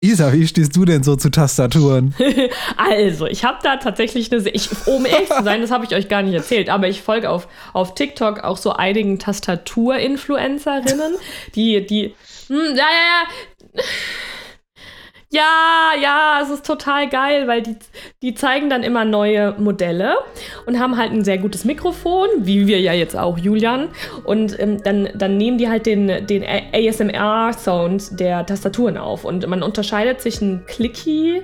Isa, wie stehst du denn so zu Tastaturen? also, ich habe da tatsächlich eine, ich, um ehrlich zu sein, das habe ich euch gar nicht erzählt, aber ich folge auf, auf TikTok auch so einigen Tastatur-Influencerinnen, die, die, hm, ja, ja, ja. Ja, ja, es ist total geil, weil die, die zeigen dann immer neue Modelle und haben halt ein sehr gutes Mikrofon, wie wir ja jetzt auch, Julian. Und ähm, dann, dann nehmen die halt den, den ASMR-Sound der Tastaturen auf. Und man unterscheidet zwischen Clicky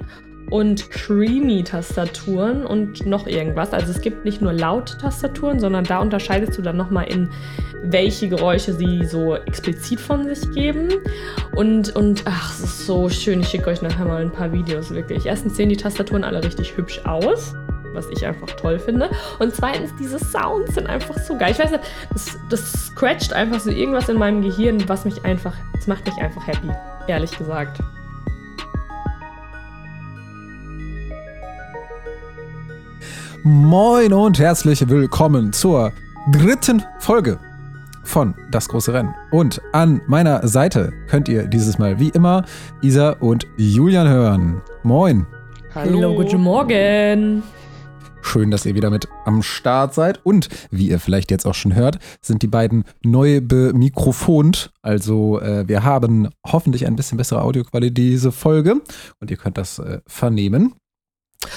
und Creamy-Tastaturen und noch irgendwas. Also es gibt nicht nur laute Tastaturen, sondern da unterscheidest du dann nochmal in, welche Geräusche sie so explizit von sich geben. Und, und ach, es ist so schön. Ich schicke euch nachher mal ein paar Videos, wirklich. Erstens sehen die Tastaturen alle richtig hübsch aus was ich einfach toll finde. Und zweitens, diese Sounds sind einfach so geil. Ich weiß nicht, das, das scratcht einfach so irgendwas in meinem Gehirn, was mich einfach, das macht mich einfach happy, ehrlich gesagt. Moin und herzlich willkommen zur dritten Folge von Das große Rennen. Und an meiner Seite könnt ihr dieses Mal wie immer Isa und Julian hören. Moin. Hallo, guten Morgen. Schön, dass ihr wieder mit am Start seid. Und wie ihr vielleicht jetzt auch schon hört, sind die beiden neu bemikrofont. Also äh, wir haben hoffentlich ein bisschen bessere Audioqualität diese Folge. Und ihr könnt das äh, vernehmen.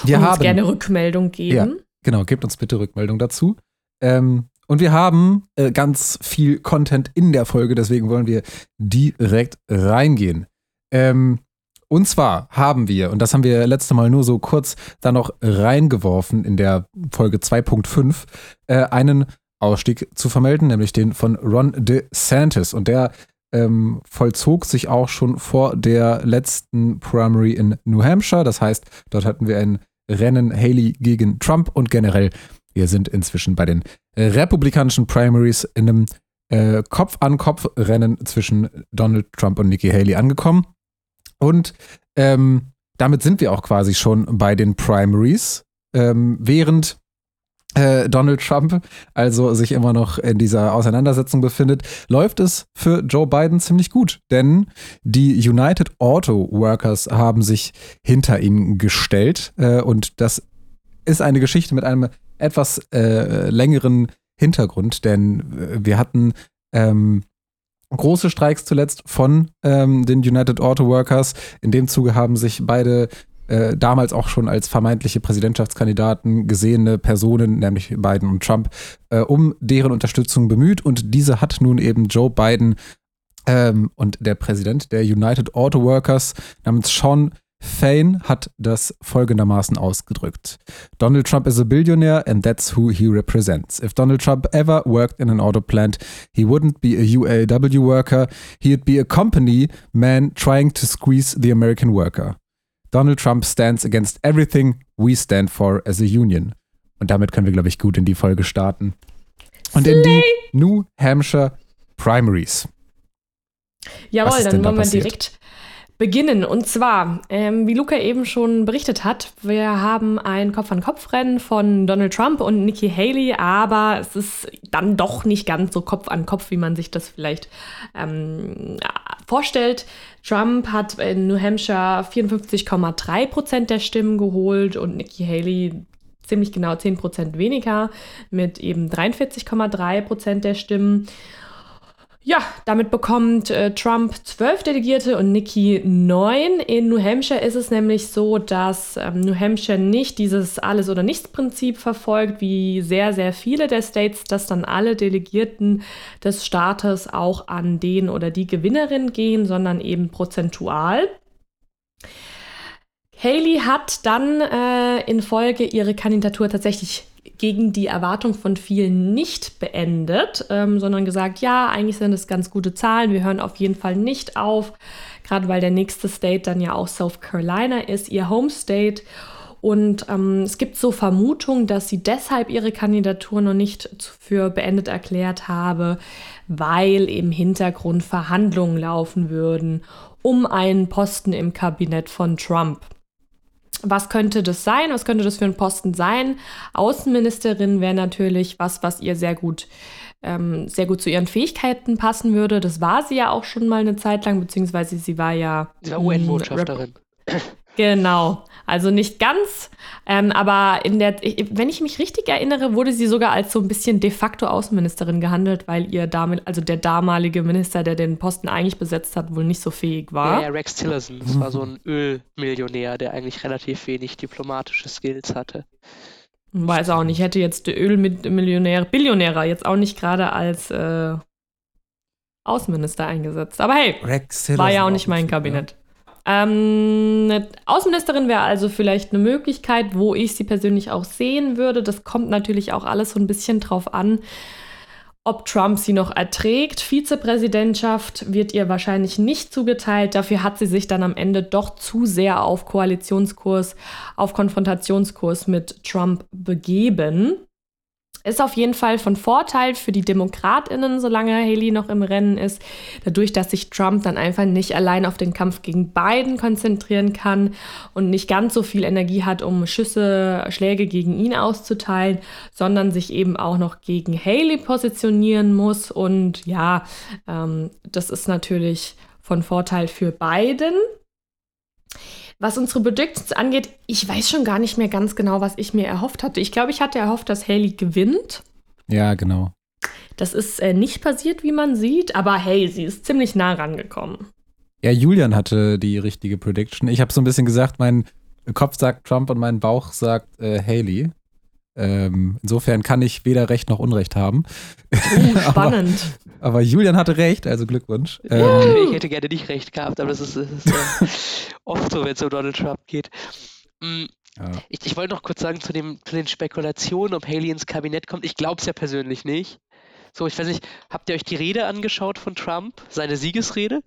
Wir und uns haben, gerne Rückmeldung geben. Ja, genau, gebt uns bitte Rückmeldung dazu. Ähm, und wir haben äh, ganz viel Content in der Folge, deswegen wollen wir direkt reingehen. Ähm, und zwar haben wir, und das haben wir letzte Mal nur so kurz da noch reingeworfen in der Folge 2.5, äh, einen Ausstieg zu vermelden, nämlich den von Ron DeSantis. Und der ähm, vollzog sich auch schon vor der letzten Primary in New Hampshire. Das heißt, dort hatten wir ein Rennen Haley gegen Trump und generell, wir sind inzwischen bei den republikanischen Primaries in einem äh, Kopf-an-Kopf-Rennen zwischen Donald Trump und Nikki Haley angekommen. Und ähm, damit sind wir auch quasi schon bei den Primaries, ähm, während äh, Donald Trump also sich immer noch in dieser Auseinandersetzung befindet, läuft es für Joe Biden ziemlich gut. Denn die United Auto Workers haben sich hinter ihn gestellt. Äh, und das ist eine Geschichte mit einem etwas äh, längeren Hintergrund, denn äh, wir hatten ähm, große Streiks zuletzt von ähm, den United Auto Workers. In dem Zuge haben sich beide äh, damals auch schon als vermeintliche Präsidentschaftskandidaten gesehene Personen, nämlich Biden und Trump, äh, um deren Unterstützung bemüht. Und diese hat nun eben Joe Biden ähm, und der Präsident der United Auto Workers namens Sean Fain hat das folgendermaßen ausgedrückt. Donald Trump is a billionaire and that's who he represents. If Donald Trump ever worked in an auto plant, he wouldn't be a UAW worker, he'd be a company man trying to squeeze the American worker. Donald Trump stands against everything we stand for as a union. Und damit können wir, glaube ich, gut in die Folge starten. Und in die New Hampshire Primaries. Jawohl, dann wollen wir direkt beginnen. Und zwar, ähm, wie Luca eben schon berichtet hat, wir haben ein Kopf-an-Kopf-Rennen von Donald Trump und Nikki Haley, aber es ist dann doch nicht ganz so Kopf an Kopf, wie man sich das vielleicht ähm, vorstellt. Trump hat in New Hampshire 54,3 Prozent der Stimmen geholt und Nikki Haley ziemlich genau 10 Prozent weniger mit eben 43,3 Prozent der Stimmen. Ja, damit bekommt äh, Trump zwölf Delegierte und Nikki neun. In New Hampshire ist es nämlich so, dass ähm, New Hampshire nicht dieses Alles- oder Nichts-Prinzip verfolgt, wie sehr, sehr viele der States, dass dann alle Delegierten des Staates auch an den oder die Gewinnerin gehen, sondern eben prozentual. Haley hat dann äh, in Folge ihre Kandidatur tatsächlich gegen die Erwartung von vielen nicht beendet, ähm, sondern gesagt, ja, eigentlich sind es ganz gute Zahlen, wir hören auf jeden Fall nicht auf, gerade weil der nächste State dann ja auch South Carolina ist, ihr Home State. Und ähm, es gibt so Vermutungen, dass sie deshalb ihre Kandidatur noch nicht für beendet erklärt habe, weil im Hintergrund Verhandlungen laufen würden um einen Posten im Kabinett von Trump. Was könnte das sein? Was könnte das für ein Posten sein? Außenministerin wäre natürlich was, was ihr sehr gut, ähm, sehr gut zu ihren Fähigkeiten passen würde. Das war sie ja auch schon mal eine Zeit lang, beziehungsweise sie war ja. Sie war UN-Botschafterin. Genau. Also nicht ganz, ähm, aber in der, wenn ich mich richtig erinnere, wurde sie sogar als so ein bisschen de facto Außenministerin gehandelt, weil ihr damit, also der damalige Minister, der den Posten eigentlich besetzt hat, wohl nicht so fähig war. Ja, ja Rex Tillerson, das war so ein Ölmillionär, der eigentlich relativ wenig diplomatische Skills hatte. Weiß auch nicht, hätte jetzt der Ölmillionär, Billionärer jetzt auch nicht gerade als äh, Außenminister eingesetzt. Aber hey, war ja auch nicht mein Kabinett. Ähm, eine Außenministerin wäre also vielleicht eine Möglichkeit, wo ich sie persönlich auch sehen würde. Das kommt natürlich auch alles so ein bisschen drauf an, ob Trump sie noch erträgt. Vizepräsidentschaft wird ihr wahrscheinlich nicht zugeteilt. Dafür hat sie sich dann am Ende doch zu sehr auf Koalitionskurs, auf Konfrontationskurs mit Trump begeben. Ist auf jeden Fall von Vorteil für die DemokratInnen, solange Haley noch im Rennen ist. Dadurch, dass sich Trump dann einfach nicht allein auf den Kampf gegen Biden konzentrieren kann und nicht ganz so viel Energie hat, um Schüsse, Schläge gegen ihn auszuteilen, sondern sich eben auch noch gegen Haley positionieren muss. Und ja, ähm, das ist natürlich von Vorteil für Biden. Was unsere Predictions angeht, ich weiß schon gar nicht mehr ganz genau, was ich mir erhofft hatte. Ich glaube, ich hatte erhofft, dass Haley gewinnt. Ja, genau. Das ist äh, nicht passiert, wie man sieht, aber hey, sie ist ziemlich nah rangekommen. Ja, Julian hatte die richtige Prediction. Ich habe so ein bisschen gesagt, mein Kopf sagt Trump und mein Bauch sagt äh, Haley. Ähm, insofern kann ich weder Recht noch Unrecht haben. Uh, spannend. aber, aber, Julian hatte Recht, also Glückwunsch. Ähm, ich hätte gerne nicht Recht gehabt, aber das ist, das ist äh, oft so, wenn es um Donald Trump geht. Mhm. Ja. Ich, ich wollte noch kurz sagen zu, dem, zu den Spekulationen, ob Haley ins Kabinett kommt. Ich glaube es ja persönlich nicht. So, ich weiß nicht, habt ihr euch die Rede angeschaut von Trump, seine Siegesrede?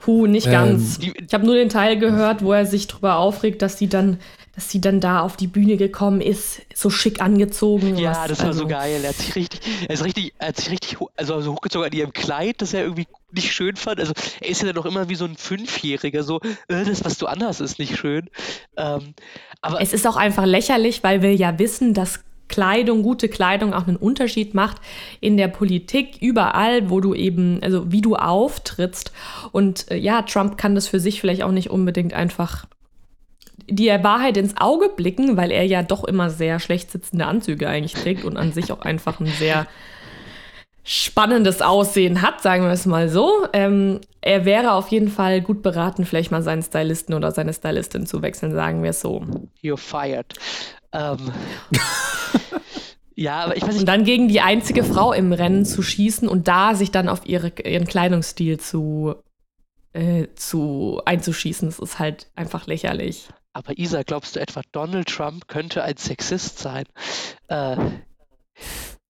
Puh, nicht ganz. Ähm, ich habe nur den Teil gehört, wo er sich darüber aufregt, dass sie dann, dass sie dann da auf die Bühne gekommen ist, so schick angezogen. Ja, was, das war also, so geil. Er hat sich richtig, er ist richtig, er hat sich richtig, also so hochgezogen an ihrem Kleid, das er irgendwie nicht schön fand. Also er ist ja dann noch immer wie so ein Fünfjähriger, so, äh, das, was du anhast, ist nicht schön. Ähm, aber es ist auch einfach lächerlich, weil wir ja wissen, dass Kleidung, gute Kleidung auch einen Unterschied macht in der Politik, überall, wo du eben, also wie du auftrittst. Und äh, ja, Trump kann das für sich vielleicht auch nicht unbedingt einfach die Wahrheit ins Auge blicken, weil er ja doch immer sehr schlecht sitzende Anzüge eigentlich trägt und an sich auch einfach ein sehr spannendes Aussehen hat, sagen wir es mal so. Ähm, er wäre auf jeden Fall gut beraten, vielleicht mal seinen Stylisten oder seine Stylistin zu wechseln, sagen wir es so. You're fired. Ähm. ja, aber ich weiß nicht. Und dann gegen die einzige Frau im Rennen zu schießen und da sich dann auf ihre, ihren Kleidungsstil zu, äh, zu einzuschießen, das ist halt einfach lächerlich. Aber Isa, glaubst du etwa, Donald Trump könnte ein Sexist sein? Äh.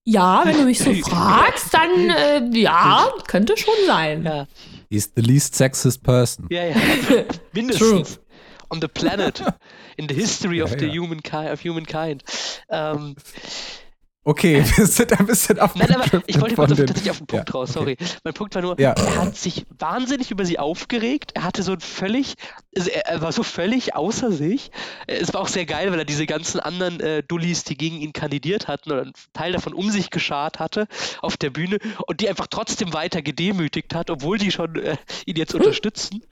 Ja, wenn du mich so fragst, dann äh, ja, könnte schon sein. Ja. He's the least sexist person. Ja, ja. Mindestens. True on the planet, in the history of ja, the ja. humankind, of humankind. Ähm, Okay, wir sind ein bisschen auf Nein, aber ich wollte kurz tatsächlich auf den Punkt ja, raus, sorry. Okay. Mein Punkt war nur, ja. er hat sich wahnsinnig über sie aufgeregt. Er hatte so ein völlig, also er war so völlig außer sich. Es war auch sehr geil, weil er diese ganzen anderen äh, Dullis, die gegen ihn kandidiert hatten, oder einen Teil davon um sich geschart hatte auf der Bühne und die einfach trotzdem weiter gedemütigt hat, obwohl die schon äh, ihn jetzt unterstützen.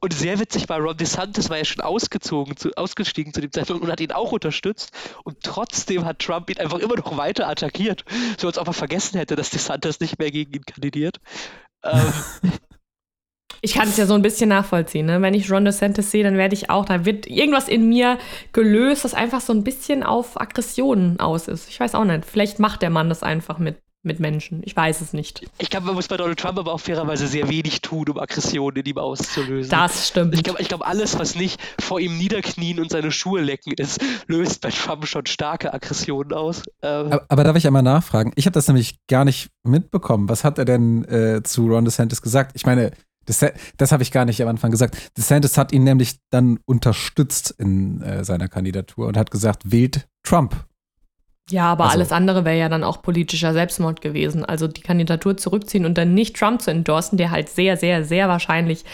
Und sehr witzig war, Ron DeSantis war ja schon ausgezogen, zu, ausgestiegen zu dem Zeitpunkt und hat ihn auch unterstützt. Und trotzdem hat Trump ihn einfach immer noch weiter attackiert. So als ob er vergessen hätte, dass DeSantis nicht mehr gegen ihn kandidiert. Ähm, ich kann es ja so ein bisschen nachvollziehen. Ne? Wenn ich Ron DeSantis sehe, dann werde ich auch, da wird irgendwas in mir gelöst, das einfach so ein bisschen auf Aggressionen aus ist. Ich weiß auch nicht. Vielleicht macht der Mann das einfach mit mit Menschen. Ich weiß es nicht. Ich glaube, man muss bei Donald Trump aber auch fairerweise sehr wenig tun, um Aggressionen in ihm auszulösen. Das stimmt. Ich glaube, ich glaub, alles, was nicht vor ihm niederknien und seine Schuhe lecken ist, löst bei Trump schon starke Aggressionen aus. Ähm aber, aber, darf ich einmal nachfragen? Ich habe das nämlich gar nicht mitbekommen. Was hat er denn äh, zu Ron DeSantis gesagt? Ich meine, das, das habe ich gar nicht am Anfang gesagt. DeSantis hat ihn nämlich dann unterstützt in äh, seiner Kandidatur und hat gesagt, wählt Trump. Ja, aber also, alles andere wäre ja dann auch politischer Selbstmord gewesen. Also die Kandidatur zurückziehen und dann nicht Trump zu endorsen, der halt sehr, sehr, sehr wahrscheinlich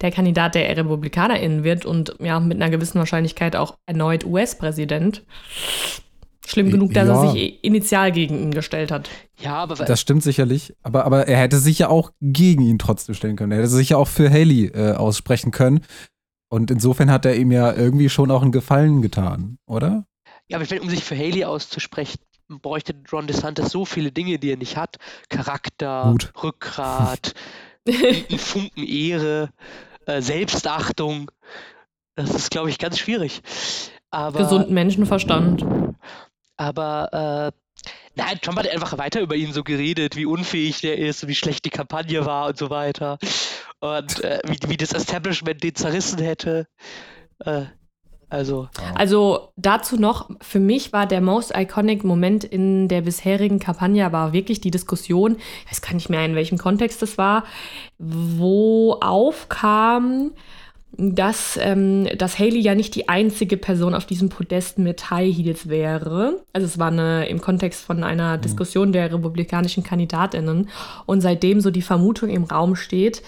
der Kandidat der RepublikanerInnen wird und ja, mit einer gewissen Wahrscheinlichkeit auch erneut US-Präsident. Schlimm genug, dass ja. er sich initial gegen ihn gestellt hat. Ja, aber das stimmt sicherlich. Aber, aber er hätte sich ja auch gegen ihn trotzdem stellen können. Er hätte sich ja auch für Haley äh, aussprechen können. Und insofern hat er ihm ja irgendwie schon auch einen Gefallen getan, oder? Ja, aber ich finde, um sich für Haley auszusprechen, bräuchte Ron DeSantis so viele Dinge, die er nicht hat. Charakter, Gut. Rückgrat, einen Funken Ehre, äh, Selbstachtung. Das ist, glaube ich, ganz schwierig. Aber, Gesunden Menschenverstand. Aber äh, nein, Trump hat einfach weiter über ihn so geredet, wie unfähig der ist, wie schlecht die Kampagne war und so weiter. Und äh, wie, wie das Establishment den zerrissen hätte. Äh, also. also dazu noch, für mich war der most iconic Moment in der bisherigen Kampagne war wirklich die Diskussion, ich weiß gar nicht mehr, in welchem Kontext das war, wo aufkam, dass, ähm, dass Haley ja nicht die einzige Person auf diesem Podest mit High Heels wäre. Also es war eine, im Kontext von einer mhm. Diskussion der republikanischen Kandidatinnen. Und seitdem so die Vermutung im Raum steht,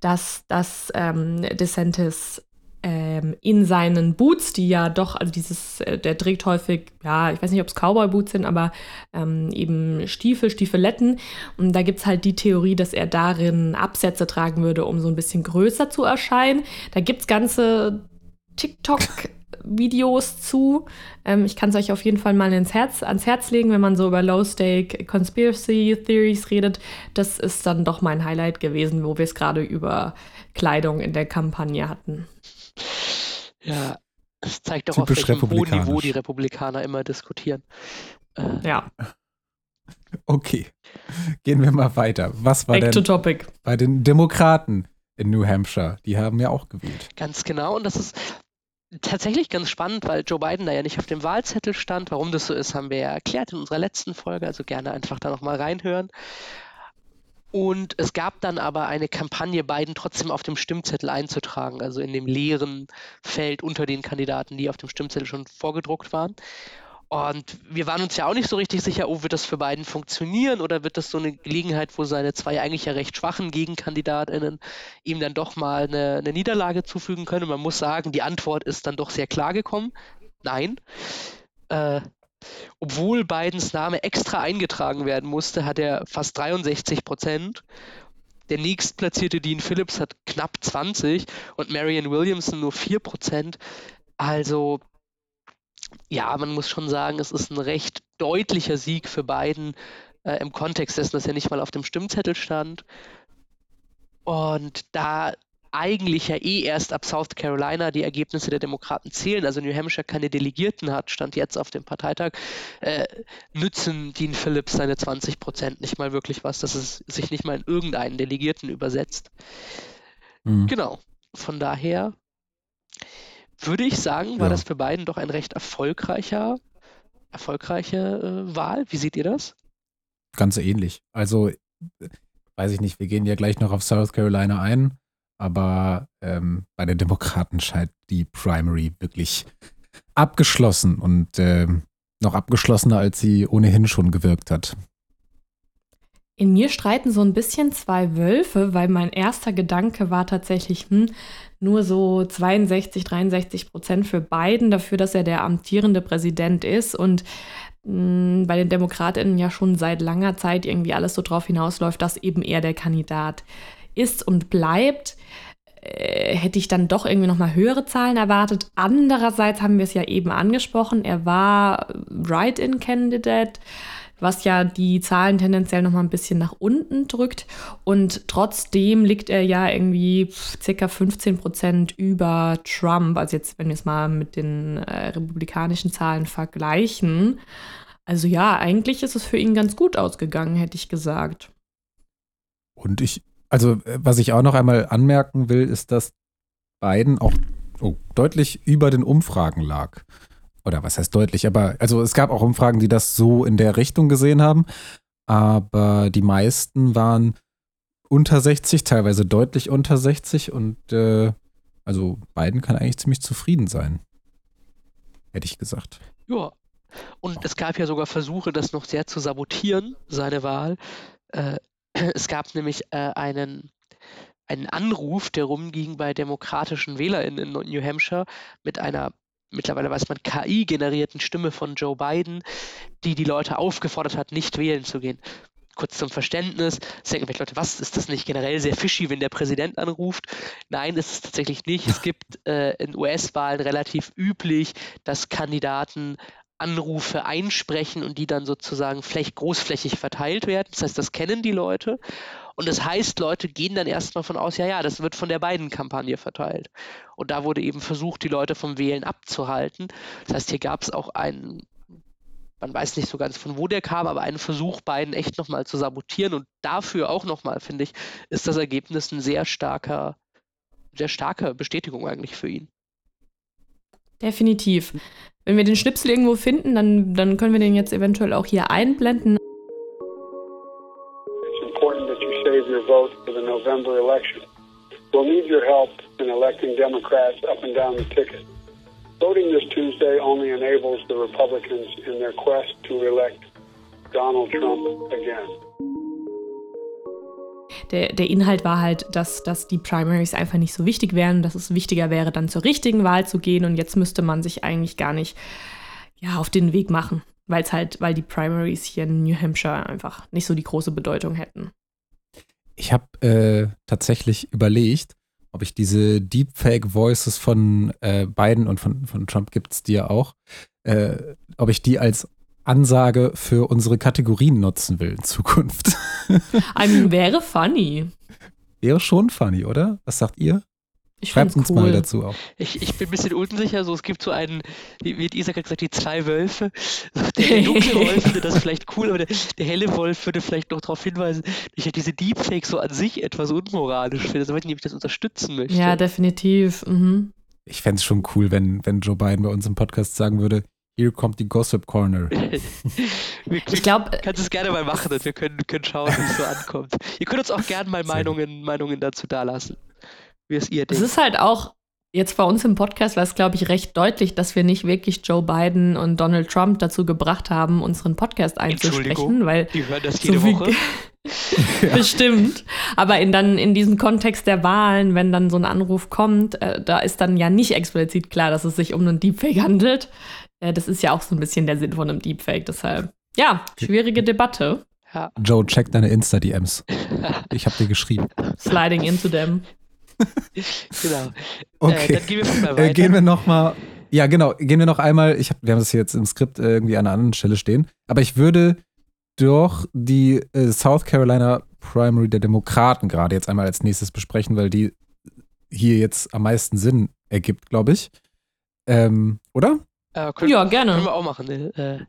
dass das ähm, DeSantis ähm, in seinen Boots, die ja doch, also dieses, äh, der trägt häufig, ja, ich weiß nicht, ob es Cowboy-Boots sind, aber ähm, eben Stiefel, Stiefeletten. Und da gibt es halt die Theorie, dass er darin Absätze tragen würde, um so ein bisschen größer zu erscheinen. Da gibt es ganze TikTok- Videos zu. Ähm, ich kann es euch auf jeden Fall mal ins Herz, ans Herz legen, wenn man so über Low-Stake Conspiracy Theories redet. Das ist dann doch mein Highlight gewesen, wo wir es gerade über Kleidung in der Kampagne hatten. Ja, es zeigt doch, auf welchem hohen Niveau die Republikaner immer diskutieren. Äh, ja. Okay, gehen wir mal weiter. Was war Back denn topic. bei den Demokraten in New Hampshire? Die haben ja auch gewählt. Ganz genau, und das ist tatsächlich ganz spannend, weil Joe Biden da ja nicht auf dem Wahlzettel stand. Warum das so ist, haben wir ja erklärt in unserer letzten Folge, also gerne einfach da nochmal reinhören. Und es gab dann aber eine Kampagne, Biden trotzdem auf dem Stimmzettel einzutragen, also in dem leeren Feld unter den Kandidaten, die auf dem Stimmzettel schon vorgedruckt waren. Und wir waren uns ja auch nicht so richtig sicher, oh, wird das für Biden funktionieren oder wird das so eine Gelegenheit, wo seine zwei eigentlich ja recht schwachen GegenkandidatInnen ihm dann doch mal eine, eine Niederlage zufügen können. Und man muss sagen, die Antwort ist dann doch sehr klar gekommen. Nein. Äh, obwohl Bidens Name extra eingetragen werden musste, hat er fast 63 Prozent. Der nächstplatzierte Dean Phillips hat knapp 20 und Marianne Williamson nur 4 Prozent. Also, ja, man muss schon sagen, es ist ein recht deutlicher Sieg für Biden äh, im Kontext dessen, dass er nicht mal auf dem Stimmzettel stand. Und da eigentlich ja eh erst ab South Carolina die Ergebnisse der Demokraten zählen, also New Hampshire keine Delegierten hat, stand jetzt auf dem Parteitag, äh, nützen Dean Phillips seine 20 Prozent nicht mal wirklich was, dass es sich nicht mal in irgendeinen Delegierten übersetzt. Mhm. Genau. Von daher würde ich sagen, war ja. das für beiden doch ein recht erfolgreicher, erfolgreiche äh, Wahl. Wie seht ihr das? Ganz ähnlich. Also, weiß ich nicht, wir gehen ja gleich noch auf South Carolina ein. Aber ähm, bei den Demokraten scheint die Primary wirklich abgeschlossen und äh, noch abgeschlossener, als sie ohnehin schon gewirkt hat. In mir streiten so ein bisschen zwei Wölfe, weil mein erster Gedanke war tatsächlich, hm, nur so 62, 63 Prozent für Biden dafür, dass er der amtierende Präsident ist und mh, hm, bei den Demokratinnen ja schon seit langer Zeit irgendwie alles so drauf hinausläuft, dass eben er der Kandidat ist und bleibt, äh, hätte ich dann doch irgendwie noch mal höhere Zahlen erwartet. Andererseits haben wir es ja eben angesprochen, er war Write-in-Candidate, was ja die Zahlen tendenziell noch mal ein bisschen nach unten drückt. Und trotzdem liegt er ja irgendwie circa 15 Prozent über Trump. Also jetzt, wenn wir es mal mit den äh, republikanischen Zahlen vergleichen. Also ja, eigentlich ist es für ihn ganz gut ausgegangen, hätte ich gesagt. Und ich, also, äh, was ich auch noch einmal anmerken will, ist, dass Biden auch oh, deutlich über den Umfragen lag. Oder was heißt deutlich? Aber also es gab auch Umfragen, die das so in der Richtung gesehen haben. Aber die meisten waren unter 60, teilweise deutlich unter 60. Und äh, also Biden kann eigentlich ziemlich zufrieden sein. Hätte ich gesagt. Ja, Und es gab ja sogar Versuche, das noch sehr zu sabotieren, seine Wahl. Äh, es gab nämlich äh, einen, einen Anruf, der rumging bei demokratischen WählerInnen in New Hampshire mit einer mittlerweile weiß man, KI-generierten Stimme von Joe Biden, die die Leute aufgefordert hat, nicht wählen zu gehen kurz zum Verständnis, es denken vielleicht Leute, was, ist das nicht generell sehr fishy, wenn der Präsident anruft? Nein, ist es tatsächlich nicht. Es gibt äh, in US-Wahlen relativ üblich, dass Kandidaten Anrufe einsprechen und die dann sozusagen vielleicht großflächig verteilt werden. Das heißt, das kennen die Leute. Und das heißt, Leute gehen dann erstmal von aus, ja, ja, das wird von der beiden Kampagne verteilt. Und da wurde eben versucht, die Leute vom Wählen abzuhalten. Das heißt, hier gab es auch einen man weiß nicht so ganz von wo der kam, aber einen Versuch, Biden echt nochmal zu sabotieren. Und dafür auch nochmal, finde ich, ist das Ergebnis ein sehr starker, sehr starke Bestätigung eigentlich für ihn. Definitiv. Wenn wir den Schnipsel irgendwo finden, dann, dann können wir den jetzt eventuell auch hier einblenden. It's important that you save your vote for the November election. We'll need your help in electing Democrats up and down the ticket. Voting this Tuesday only enables the Republicans in their quest to elect Donald Trump again. Der, der, Inhalt war halt, dass, dass die Primaries einfach nicht so wichtig wären, dass es wichtiger wäre, dann zur richtigen Wahl zu gehen und jetzt müsste man sich eigentlich gar nicht ja, auf den Weg machen, weil es halt, weil die Primaries hier in New Hampshire einfach nicht so die große Bedeutung hätten. Ich habe äh, tatsächlich überlegt, ob ich diese Deepfake-Voices von äh, Biden und von, von Trump gibt es die ja auch, äh, ob ich die als Ansage für unsere Kategorien nutzen will in Zukunft. I mean, wäre funny. Wäre schon funny, oder? Was sagt ihr? Ich Schreibt uns cool. mal dazu auch. Ich, ich bin ein bisschen unsicher. So, es gibt so einen, wie hat Isaac gesagt, die zwei Wölfe. Der dunkle Wolf finde das vielleicht cool, aber der, der, helle Wolf würde vielleicht noch darauf hinweisen, dass ich ja diese Deepfakes so an sich etwas unmoralisch finde. Also, wenn ich das unterstützen möchte. Ja, definitiv. Mhm. Ich fände es schon cool, wenn, wenn Joe Biden bei uns im Podcast sagen würde, hier kommt die Gossip Corner. ich glaube, kannst es gerne mal machen und wir können, können schauen, wie es so ankommt. Ihr könnt uns auch gerne mal Meinungen, Meinungen dazu dalassen wie es ihr denkt. Es ist halt auch jetzt bei uns im Podcast war es, glaube ich, recht deutlich, dass wir nicht wirklich Joe Biden und Donald Trump dazu gebracht haben, unseren Podcast einzusprechen, weil die hören das jede so Woche. Bestimmt. Aber in, dann in diesem Kontext der Wahlen, wenn dann so ein Anruf kommt, äh, da ist dann ja nicht explizit klar, dass es sich um einen Deepfake handelt. Äh, das ist ja auch so ein bisschen der Sinn von einem Deepfake. Deshalb, ja, schwierige Debatte. Ja. Joe, check deine Insta-DMs. Ich habe dir geschrieben. Sliding into them. genau. Äh, okay. Äh, dann gehen wir mal weiter. Äh, gehen wir noch mal. Ja, genau. Gehen wir noch einmal. Ich hab, wir haben das hier jetzt im Skript irgendwie an einer anderen Stelle stehen. Aber ich würde doch die äh, South Carolina Primary der Demokraten gerade jetzt einmal als nächstes besprechen, weil die hier jetzt am meisten Sinn ergibt, glaube ich. Ähm, oder? Äh, können, ja, gerne. Können wir auch machen. Ne? Äh,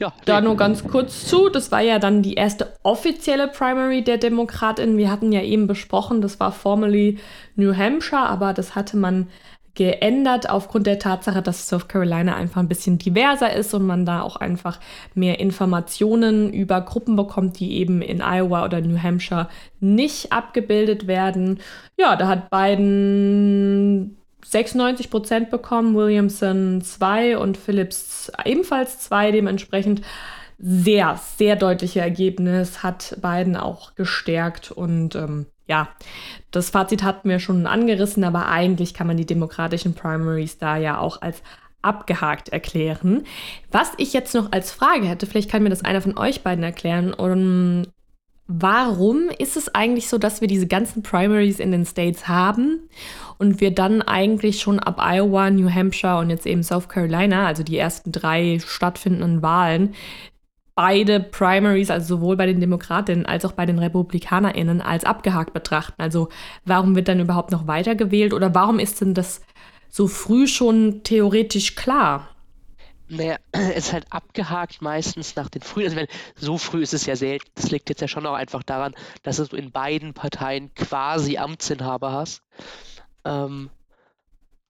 ja, da nur ganz kurz zu. Das war ja dann die erste offizielle Primary der Demokratin. Wir hatten ja eben besprochen, das war formerly New Hampshire, aber das hatte man geändert aufgrund der Tatsache, dass South Carolina einfach ein bisschen diverser ist und man da auch einfach mehr Informationen über Gruppen bekommt, die eben in Iowa oder New Hampshire nicht abgebildet werden. Ja, da hat Biden 96 Prozent bekommen, Williamson 2 und Phillips ebenfalls 2. Dementsprechend sehr, sehr deutliche Ergebnis, hat Biden auch gestärkt und ähm, ja, das Fazit hatten wir schon angerissen, aber eigentlich kann man die demokratischen Primaries da ja auch als abgehakt erklären. Was ich jetzt noch als Frage hätte, vielleicht kann mir das einer von euch beiden erklären, um, warum ist es eigentlich so, dass wir diese ganzen Primaries in den States haben und wir dann eigentlich schon ab Iowa, New Hampshire und jetzt eben South Carolina, also die ersten drei stattfindenden Wahlen, beide Primaries, also sowohl bei den Demokratinnen als auch bei den RepublikanerInnen, als abgehakt betrachten. Also warum wird dann überhaupt noch weitergewählt oder warum ist denn das so früh schon theoretisch klar? Naja, es ist halt abgehakt meistens nach den frühen, also wenn, so früh ist es ja selten. Das liegt jetzt ja schon auch einfach daran, dass du in beiden Parteien quasi Amtsinhaber hast. Ähm,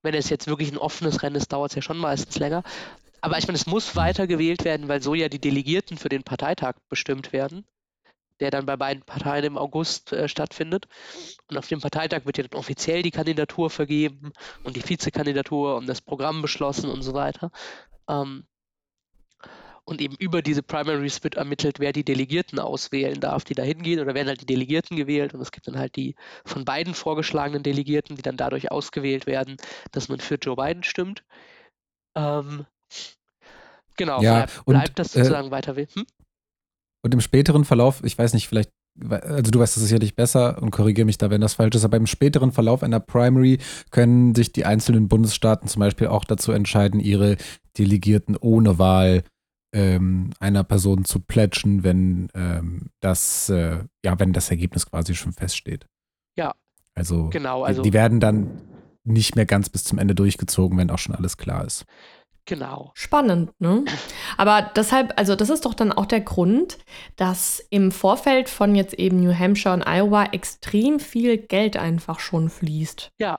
wenn es jetzt wirklich ein offenes Rennen ist, dauert es ja schon meistens länger. Aber ich meine, es muss weiter gewählt werden, weil so ja die Delegierten für den Parteitag bestimmt werden, der dann bei beiden Parteien im August äh, stattfindet. Und auf dem Parteitag wird ja dann offiziell die Kandidatur vergeben und die Vizekandidatur und das Programm beschlossen und so weiter. Ähm, und eben über diese Primaries wird ermittelt, wer die Delegierten auswählen darf, die da hingehen. Oder werden halt die Delegierten gewählt. Und es gibt dann halt die von beiden vorgeschlagenen Delegierten, die dann dadurch ausgewählt werden, dass man für Joe Biden stimmt. Ähm, genau, ja, bleibt, bleibt und, das äh, sozusagen äh, weiter. Hm? Und im späteren Verlauf, ich weiß nicht, vielleicht also du weißt es sicherlich besser und korrigiere mich da, wenn das falsch ist, aber im späteren Verlauf einer Primary können sich die einzelnen Bundesstaaten zum Beispiel auch dazu entscheiden, ihre Delegierten ohne Wahl ähm, einer Person zu plätschen, wenn ähm, das, äh, ja, wenn das Ergebnis quasi schon feststeht. Ja. Also, genau, also die, die werden dann nicht mehr ganz bis zum Ende durchgezogen, wenn auch schon alles klar ist. Genau. Spannend, ne? Aber deshalb, also das ist doch dann auch der Grund, dass im Vorfeld von jetzt eben New Hampshire und Iowa extrem viel Geld einfach schon fließt. Ja,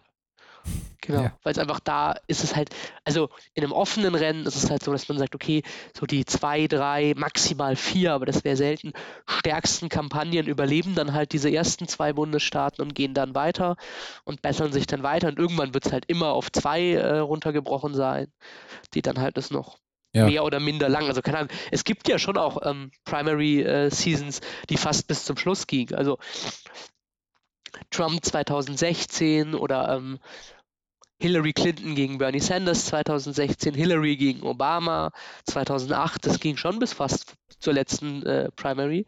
Genau, ja. weil es einfach da ist es halt, also in einem offenen Rennen ist es halt so, dass man sagt, okay, so die zwei, drei, maximal vier, aber das wäre selten, stärksten Kampagnen überleben dann halt diese ersten zwei Bundesstaaten und gehen dann weiter und bessern sich dann weiter und irgendwann wird es halt immer auf zwei äh, runtergebrochen sein, die dann halt das noch ja. mehr oder minder lang. Also keine Ahnung, es gibt ja schon auch ähm, Primary äh, Seasons, die fast bis zum Schluss gingen. Also Trump 2016 oder ähm, Hillary Clinton gegen Bernie Sanders 2016, Hillary gegen Obama 2008, das ging schon bis fast zur letzten äh, Primary.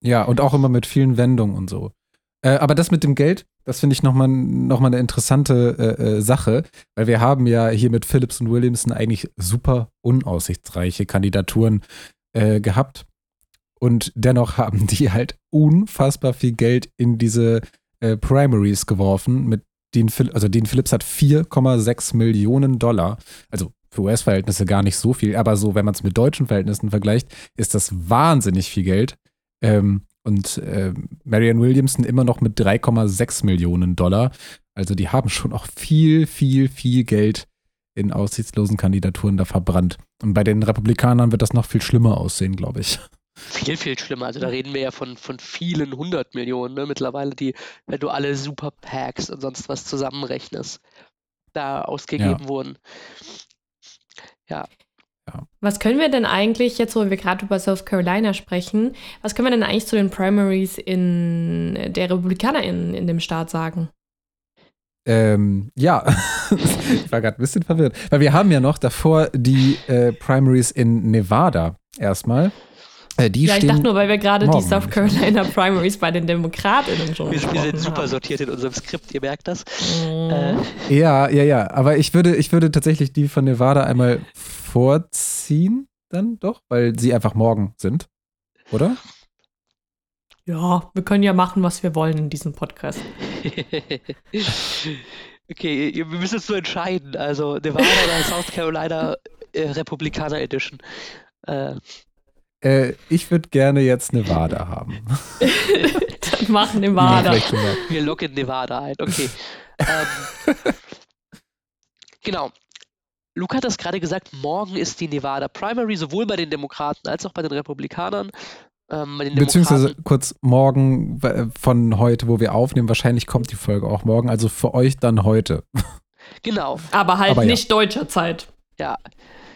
Ja, und auch immer mit vielen Wendungen und so. Äh, aber das mit dem Geld, das finde ich nochmal noch mal eine interessante äh, äh, Sache, weil wir haben ja hier mit Phillips und Williamson eigentlich super unaussichtsreiche Kandidaturen äh, gehabt. Und dennoch haben die halt unfassbar viel Geld in diese äh, Primaries geworfen mit Dean, also Dean Phillips hat 4,6 Millionen Dollar. Also für US-Verhältnisse gar nicht so viel, aber so, wenn man es mit deutschen Verhältnissen vergleicht, ist das wahnsinnig viel Geld. Ähm, und äh, Marianne Williamson immer noch mit 3,6 Millionen Dollar. Also die haben schon auch viel, viel, viel Geld in aussichtslosen Kandidaturen da verbrannt. Und bei den Republikanern wird das noch viel schlimmer aussehen, glaube ich. Viel, viel schlimmer. Also da reden wir ja von, von vielen hundert Millionen ne? mittlerweile, die, wenn du alle Super Packs und sonst was zusammenrechnest, da ausgegeben ja. wurden. Ja. Was können wir denn eigentlich, jetzt wo wir gerade über South Carolina sprechen, was können wir denn eigentlich zu den Primaries in der Republikaner in, in dem Staat sagen? Ähm, ja, ich war gerade ein bisschen verwirrt, weil wir haben ja noch davor die äh, Primaries in Nevada erstmal. Äh, ja, ich dachte nur, weil wir gerade die South Carolina Primaries bei den DemokratInnen schon Wir, wir sind super haben. sortiert in unserem Skript, ihr merkt das. Mhm. Äh. Ja, ja, ja. Aber ich würde, ich würde tatsächlich die von Nevada einmal vorziehen, dann doch, weil sie einfach morgen sind. Oder? Ja, wir können ja machen, was wir wollen in diesem Podcast. okay, wir müssen uns nur entscheiden. Also Nevada oder South Carolina äh, Republikaner Edition. Äh, äh, ich würde gerne jetzt Nevada haben. Dann mach Nevada. Wir locken Nevada ein, okay. ähm, genau. Luca hat das gerade gesagt, morgen ist die Nevada Primary, sowohl bei den Demokraten als auch bei den Republikanern. Ähm, den Beziehungsweise kurz morgen von heute, wo wir aufnehmen, wahrscheinlich kommt die Folge auch morgen, also für euch dann heute. Genau. Aber halt Aber nicht ja. deutscher Zeit. Ja,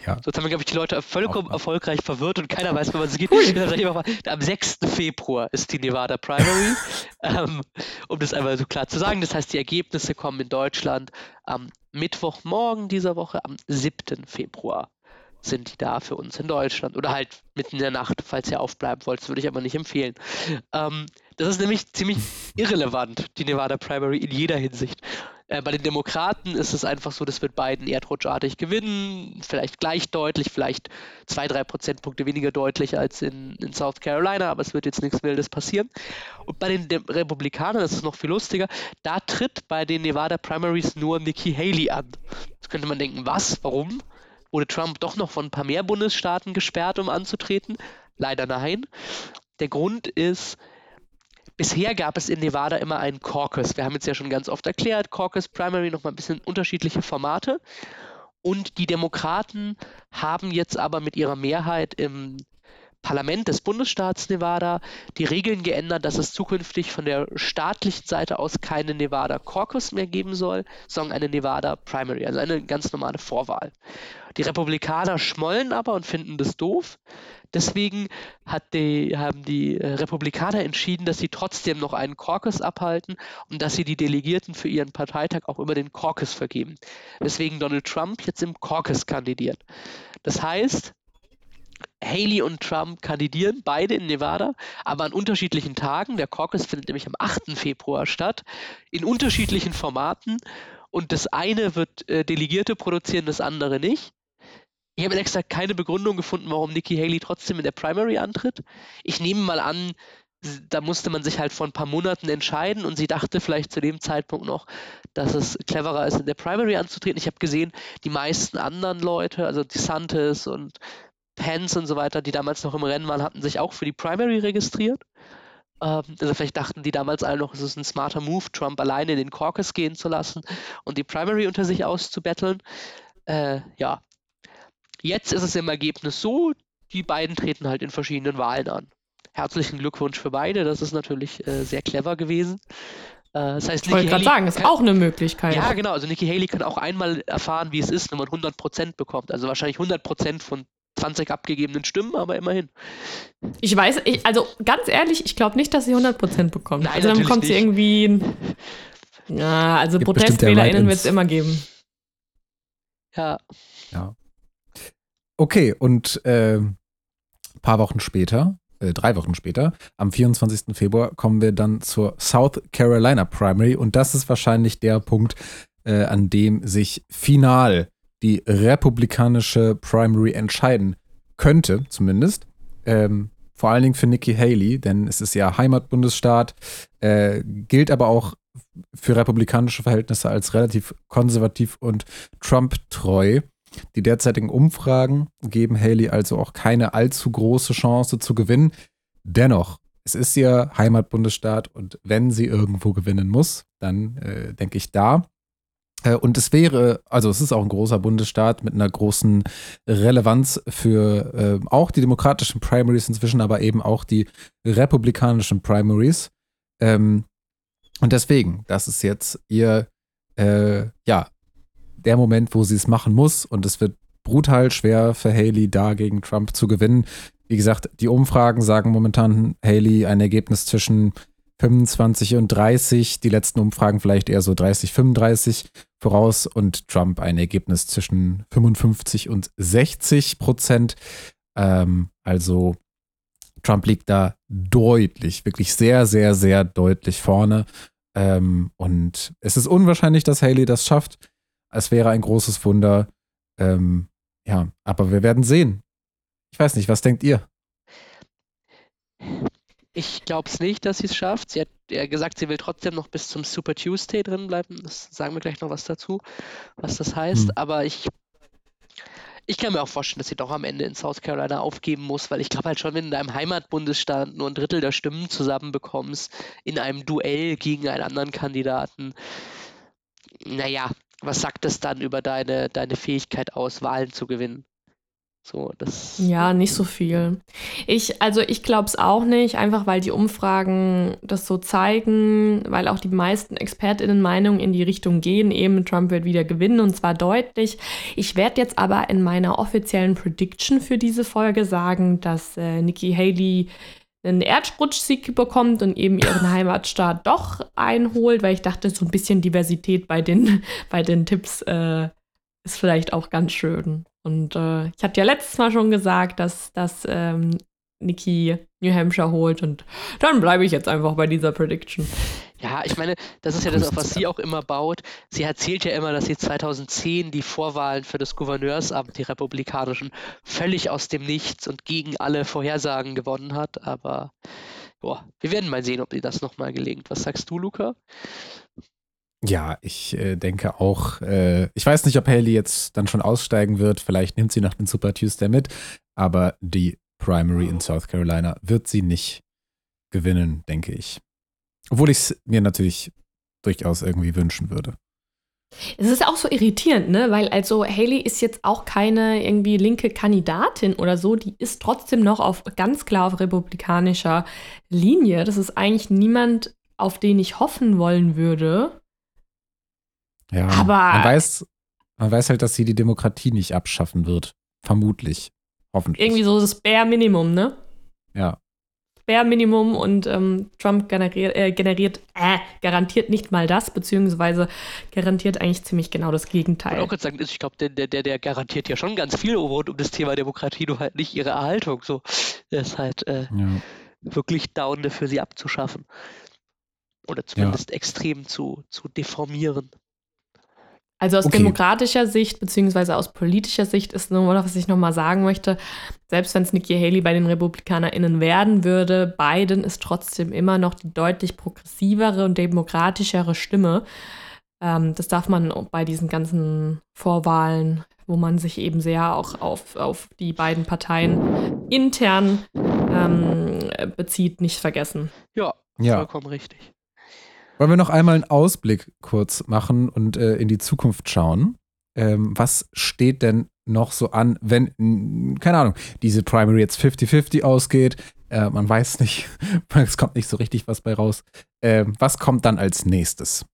ja. Sonst haben wir, glaube ich, die Leute vollkommen Auch, erfolgreich verwirrt und keiner weiß, wo man es geht. Cool. Am 6. Februar ist die Nevada Primary, ähm, um das einmal so klar zu sagen. Das heißt, die Ergebnisse kommen in Deutschland am Mittwochmorgen dieser Woche, am 7. Februar sind die da für uns in Deutschland. Oder halt mitten in der Nacht, falls ihr aufbleiben wollt. Würde ich aber nicht empfehlen. Ähm, das ist nämlich ziemlich irrelevant, die Nevada Primary in jeder Hinsicht. Äh, bei den Demokraten ist es einfach so, das wird Biden erdrutschartig gewinnen, vielleicht gleich deutlich, vielleicht zwei, drei Prozentpunkte weniger deutlich als in, in South Carolina, aber es wird jetzt nichts Wildes passieren. Und bei den Dem Republikanern, das ist noch viel lustiger, da tritt bei den Nevada Primaries nur Nikki Haley an. Jetzt könnte man denken, was, warum? Wurde Trump doch noch von ein paar mehr Bundesstaaten gesperrt, um anzutreten? Leider nein. Der Grund ist, Bisher gab es in Nevada immer einen Caucus. Wir haben jetzt ja schon ganz oft erklärt, Caucus, Primary, nochmal ein bisschen unterschiedliche Formate. Und die Demokraten haben jetzt aber mit ihrer Mehrheit im Parlament des Bundesstaats Nevada die Regeln geändert, dass es zukünftig von der staatlichen Seite aus keine Nevada Caucus mehr geben soll, sondern eine Nevada Primary, also eine ganz normale Vorwahl. Die Republikaner schmollen aber und finden das doof. Deswegen die, haben die Republikaner entschieden, dass sie trotzdem noch einen Caucus abhalten und dass sie die Delegierten für ihren Parteitag auch über den Caucus vergeben. Weswegen Donald Trump jetzt im Caucus kandidiert. Das heißt, Haley und Trump kandidieren, beide in Nevada, aber an unterschiedlichen Tagen. Der Caucus findet nämlich am 8. Februar statt, in unterschiedlichen Formaten. Und das eine wird äh, Delegierte produzieren, das andere nicht. Ich habe extra keine Begründung gefunden, warum Nikki Haley trotzdem in der Primary antritt. Ich nehme mal an, da musste man sich halt vor ein paar Monaten entscheiden und sie dachte vielleicht zu dem Zeitpunkt noch, dass es cleverer ist, in der Primary anzutreten. Ich habe gesehen, die meisten anderen Leute, also DeSantis und Pence und so weiter, die damals noch im Rennen waren, hatten sich auch für die Primary registriert. Ähm, also vielleicht dachten die damals alle noch, es ist ein smarter Move, Trump alleine in den Caucus gehen zu lassen und die Primary unter sich auszubetteln. Äh, ja, jetzt ist es im Ergebnis so, die beiden treten halt in verschiedenen Wahlen an. Herzlichen Glückwunsch für beide, das ist natürlich äh, sehr clever gewesen. Äh, das heißt, ich wollte gerade sagen, ist kann, auch eine Möglichkeit. Ja, genau. Also Nikki Haley kann auch einmal erfahren, wie es ist, wenn man 100% bekommt. Also wahrscheinlich 100% von 20 abgegebenen Stimmen, aber immerhin. Ich weiß, ich, also ganz ehrlich, ich glaube nicht, dass sie 100% bekommt. Nein, also dann bekommt sie irgendwie. Ja, also ProtestwählerInnen wird es immer geben. Ja. Ja. Okay, und äh, ein paar Wochen später, äh, drei Wochen später, am 24. Februar, kommen wir dann zur South Carolina Primary und das ist wahrscheinlich der Punkt, äh, an dem sich final die republikanische Primary entscheiden könnte, zumindest. Ähm, vor allen Dingen für Nikki Haley, denn es ist ja Heimatbundesstaat, äh, gilt aber auch für republikanische Verhältnisse als relativ konservativ und Trump-treu. Die derzeitigen Umfragen geben Haley also auch keine allzu große Chance zu gewinnen. Dennoch, es ist ihr Heimatbundesstaat und wenn sie irgendwo gewinnen muss, dann äh, denke ich da. Äh, und es wäre, also es ist auch ein großer Bundesstaat mit einer großen Relevanz für äh, auch die demokratischen Primaries inzwischen, aber eben auch die republikanischen Primaries. Ähm, und deswegen, das ist jetzt ihr, äh, ja, der Moment, wo sie es machen muss. Und es wird brutal schwer für Haley da gegen Trump zu gewinnen. Wie gesagt, die Umfragen sagen momentan Haley ein Ergebnis zwischen 25 und 30, die letzten Umfragen vielleicht eher so 30, 35 voraus und Trump ein Ergebnis zwischen 55 und 60 Prozent. Ähm, also Trump liegt da deutlich, wirklich sehr, sehr, sehr deutlich vorne. Ähm, und es ist unwahrscheinlich, dass Haley das schafft. Es wäre ein großes Wunder. Ähm, ja, aber wir werden sehen. Ich weiß nicht, was denkt ihr? Ich glaube es nicht, dass sie es schafft. Sie hat ja gesagt, sie will trotzdem noch bis zum Super Tuesday drin bleiben. Das sagen wir gleich noch was dazu, was das heißt. Mhm. Aber ich, ich kann mir auch vorstellen, dass sie doch am Ende in South Carolina aufgeben muss, weil ich glaube halt schon, wenn du in deinem Heimatbundesstaat nur ein Drittel der Stimmen zusammenbekommst, in einem Duell gegen einen anderen Kandidaten, naja, was sagt das dann über deine, deine Fähigkeit aus, Wahlen zu gewinnen? So, das ja, nicht so viel. Ich, also ich glaube es auch nicht, einfach weil die Umfragen das so zeigen, weil auch die meisten ExpertInnen Meinungen in die Richtung gehen, eben Trump wird wieder gewinnen und zwar deutlich. Ich werde jetzt aber in meiner offiziellen Prediction für diese Folge sagen, dass äh, Nikki Haley einen Erdrutschsieg bekommt und eben ihren Heimatstaat doch einholt, weil ich dachte, so ein bisschen Diversität bei den, bei den Tipps äh, ist vielleicht auch ganz schön. Und äh, ich hatte ja letztes Mal schon gesagt, dass, dass ähm, Nikki New Hampshire holt und dann bleibe ich jetzt einfach bei dieser Prediction. Ja, ich meine, das ist ja das, auf was sie auch immer baut. Sie erzählt ja immer, dass sie 2010 die Vorwahlen für das Gouverneursamt, die republikanischen, völlig aus dem Nichts und gegen alle Vorhersagen gewonnen hat. Aber boah, wir werden mal sehen, ob ihr das nochmal gelingt. Was sagst du, Luca? Ja, ich äh, denke auch, äh, ich weiß nicht, ob Haley jetzt dann schon aussteigen wird. Vielleicht nimmt sie noch den Super Tuesday mit, aber die Primary in South Carolina wird sie nicht gewinnen, denke ich. Obwohl ich es mir natürlich durchaus irgendwie wünschen würde. Es ist auch so irritierend, ne? Weil also Haley ist jetzt auch keine irgendwie linke Kandidatin oder so, die ist trotzdem noch auf ganz klar auf republikanischer Linie. Das ist eigentlich niemand, auf den ich hoffen wollen würde. Ja, aber man weiß, man weiß halt, dass sie die Demokratie nicht abschaffen wird. Vermutlich. Hoffentlich. Irgendwie so das Bare Minimum, ne? Ja. Bare Minimum und ähm, Trump generiert, äh, generiert äh, garantiert nicht mal das, beziehungsweise garantiert eigentlich ziemlich genau das Gegenteil. Ich wollte auch sagen, ich glaube, der, der, der garantiert ja schon ganz viel rund um das Thema Demokratie, nur halt nicht ihre Erhaltung. So, das ist halt äh, ja. wirklich down für sie abzuschaffen. Oder zumindest ja. extrem zu, zu deformieren. Also aus okay. demokratischer Sicht beziehungsweise aus politischer Sicht ist nur, was ich nochmal sagen möchte, selbst wenn es Nikki Haley bei den RepublikanerInnen werden würde, Biden ist trotzdem immer noch die deutlich progressivere und demokratischere Stimme. Ähm, das darf man bei diesen ganzen Vorwahlen, wo man sich eben sehr auch auf, auf die beiden Parteien intern ähm, bezieht, nicht vergessen. Ja, ja, vollkommen richtig. Wollen wir noch einmal einen Ausblick kurz machen und äh, in die Zukunft schauen? Ähm, was steht denn noch so an, wenn, keine Ahnung, diese Primary jetzt 50-50 ausgeht? Äh, man weiß nicht, es kommt nicht so richtig was bei raus. Äh, was kommt dann als nächstes?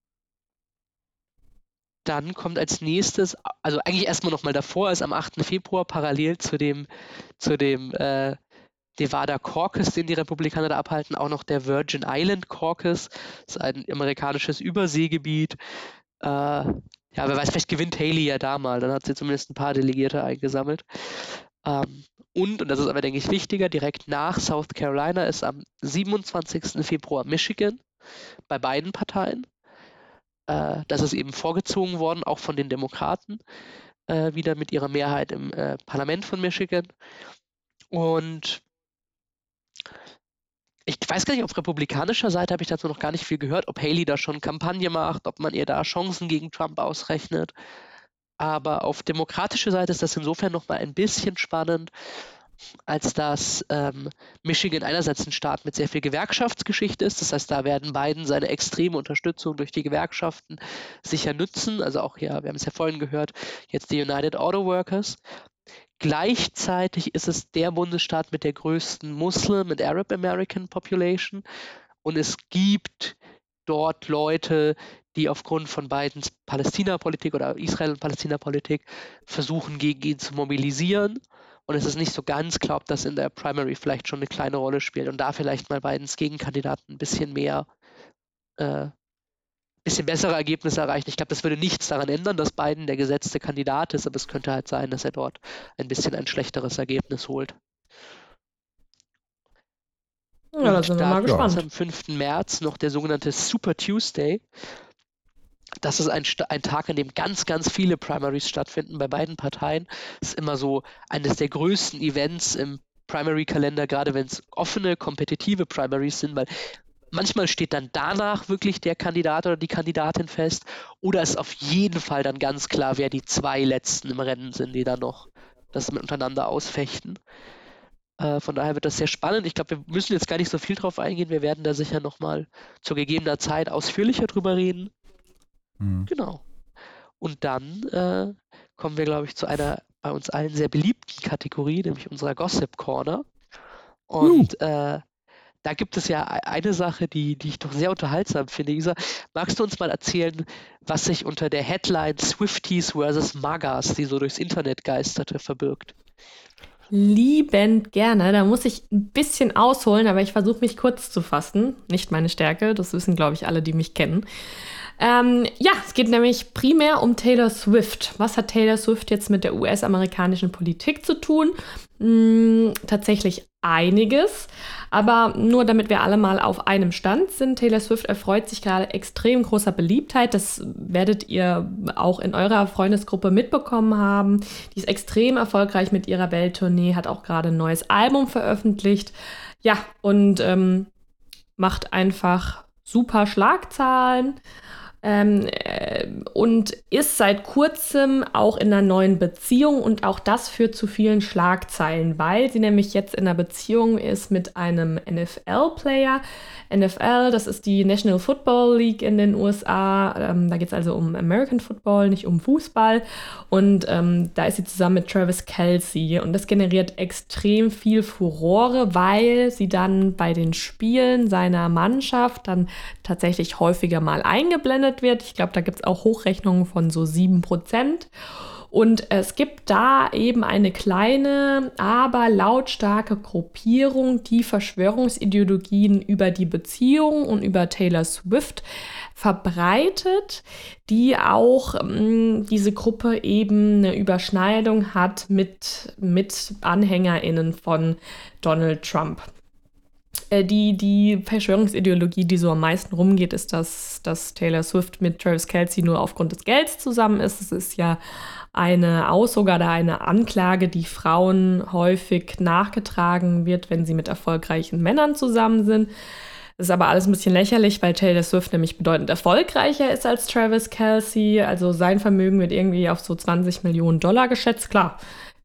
Dann kommt als nächstes, also eigentlich erstmal nochmal davor, ist am 8. Februar parallel zu dem, zu dem äh, Nevada Caucus, den die Republikaner da abhalten, auch noch der Virgin Island Caucus. Das ist ein amerikanisches Überseegebiet. Äh, ja, wer weiß, vielleicht gewinnt Haley ja da mal. Dann hat sie zumindest ein paar Delegierte eingesammelt. Ähm, und, und das ist aber, denke ich, wichtiger, direkt nach South Carolina ist am 27. Februar Michigan bei beiden Parteien. Äh, das ist eben vorgezogen worden, auch von den Demokraten, äh, wieder mit ihrer Mehrheit im äh, Parlament von Michigan. Und ich weiß gar nicht, auf republikanischer Seite habe ich dazu noch gar nicht viel gehört, ob Haley da schon Kampagne macht, ob man ihr da Chancen gegen Trump ausrechnet. Aber auf demokratischer Seite ist das insofern nochmal ein bisschen spannend, als dass ähm, Michigan einerseits ein Staat mit sehr viel Gewerkschaftsgeschichte ist. Das heißt, da werden Biden seine extreme Unterstützung durch die Gewerkschaften sicher nützen. Also auch ja, wir haben es ja vorhin gehört, jetzt die United Auto Workers. Gleichzeitig ist es der Bundesstaat mit der größten Muslim- und Arab American Population und es gibt dort Leute, die aufgrund von Bidens Palästina-Politik oder Israel- und Palästina-Politik versuchen, gegen ihn zu mobilisieren. Und es ist nicht so ganz klar, ob das in der Primary vielleicht schon eine kleine Rolle spielt und da vielleicht mal Bidens Gegenkandidaten ein bisschen mehr äh, bisschen bessere Ergebnisse erreichen. Ich glaube, das würde nichts daran ändern, dass Biden der gesetzte Kandidat ist, aber es könnte halt sein, dass er dort ein bisschen ein schlechteres Ergebnis holt. Ja, da sind wir mal gespannt. Am 5. März noch der sogenannte Super Tuesday. Das ist ein, ein, Tag, an dem ganz, ganz viele Primaries stattfinden bei beiden Parteien. Das ist immer so eines der größten Events im Primary-Kalender, gerade wenn es offene, kompetitive Primaries sind, weil manchmal steht dann danach wirklich der Kandidat oder die Kandidatin fest oder ist auf jeden Fall dann ganz klar, wer die zwei letzten im Rennen sind, die dann noch das miteinander ausfechten. Äh, von daher wird das sehr spannend. Ich glaube, wir müssen jetzt gar nicht so viel drauf eingehen. Wir werden da sicher nochmal zu gegebener Zeit ausführlicher drüber reden. Mhm. Genau. Und dann äh, kommen wir, glaube ich, zu einer bei uns allen sehr beliebten Kategorie, nämlich unserer Gossip Corner. Und uh. äh, da gibt es ja e-, eine Sache, die, die ich doch sehr unterhaltsam finde. Isa, magst du uns mal erzählen, was sich unter der Headline Swifties versus Magas, die so durchs Internet geisterte, verbirgt? Liebend gerne. Da muss ich ein bisschen ausholen, aber ich versuche mich kurz zu fassen. Nicht meine Stärke, das wissen, glaube ich, alle, die mich kennen. Ähm, ja, es geht nämlich primär um Taylor Swift. Was hat Taylor Swift jetzt mit der US-amerikanischen Politik zu tun? Hm, tatsächlich einiges. Aber nur damit wir alle mal auf einem Stand sind, Taylor Swift erfreut sich gerade extrem großer Beliebtheit. Das werdet ihr auch in eurer Freundesgruppe mitbekommen haben. Die ist extrem erfolgreich mit ihrer Welttournee, hat auch gerade ein neues Album veröffentlicht. Ja, und ähm, macht einfach super Schlagzahlen. Ähm, äh, und ist seit kurzem auch in einer neuen Beziehung und auch das führt zu vielen Schlagzeilen, weil sie nämlich jetzt in einer Beziehung ist mit einem NFL-Player. NFL, das ist die National Football League in den USA. Ähm, da geht es also um American Football, nicht um Fußball. Und ähm, da ist sie zusammen mit Travis Kelsey und das generiert extrem viel Furore, weil sie dann bei den Spielen seiner Mannschaft dann tatsächlich häufiger mal eingeblendet wird. Ich glaube, da gibt es auch Hochrechnungen von so 7 Prozent. Und es gibt da eben eine kleine, aber lautstarke Gruppierung, die Verschwörungsideologien über die Beziehung und über Taylor Swift verbreitet, die auch ähm, diese Gruppe eben eine Überschneidung hat mit, mit AnhängerInnen von Donald Trump. Äh, die, die Verschwörungsideologie, die so am meisten rumgeht, ist, dass, dass Taylor Swift mit Travis Kelsey nur aufgrund des Gelds zusammen ist. Es ist ja eine Aussage oder eine Anklage, die Frauen häufig nachgetragen wird, wenn sie mit erfolgreichen Männern zusammen sind. Das ist aber alles ein bisschen lächerlich, weil Taylor Swift nämlich bedeutend erfolgreicher ist als Travis Kelsey. Also sein Vermögen wird irgendwie auf so 20 Millionen Dollar geschätzt. Klar,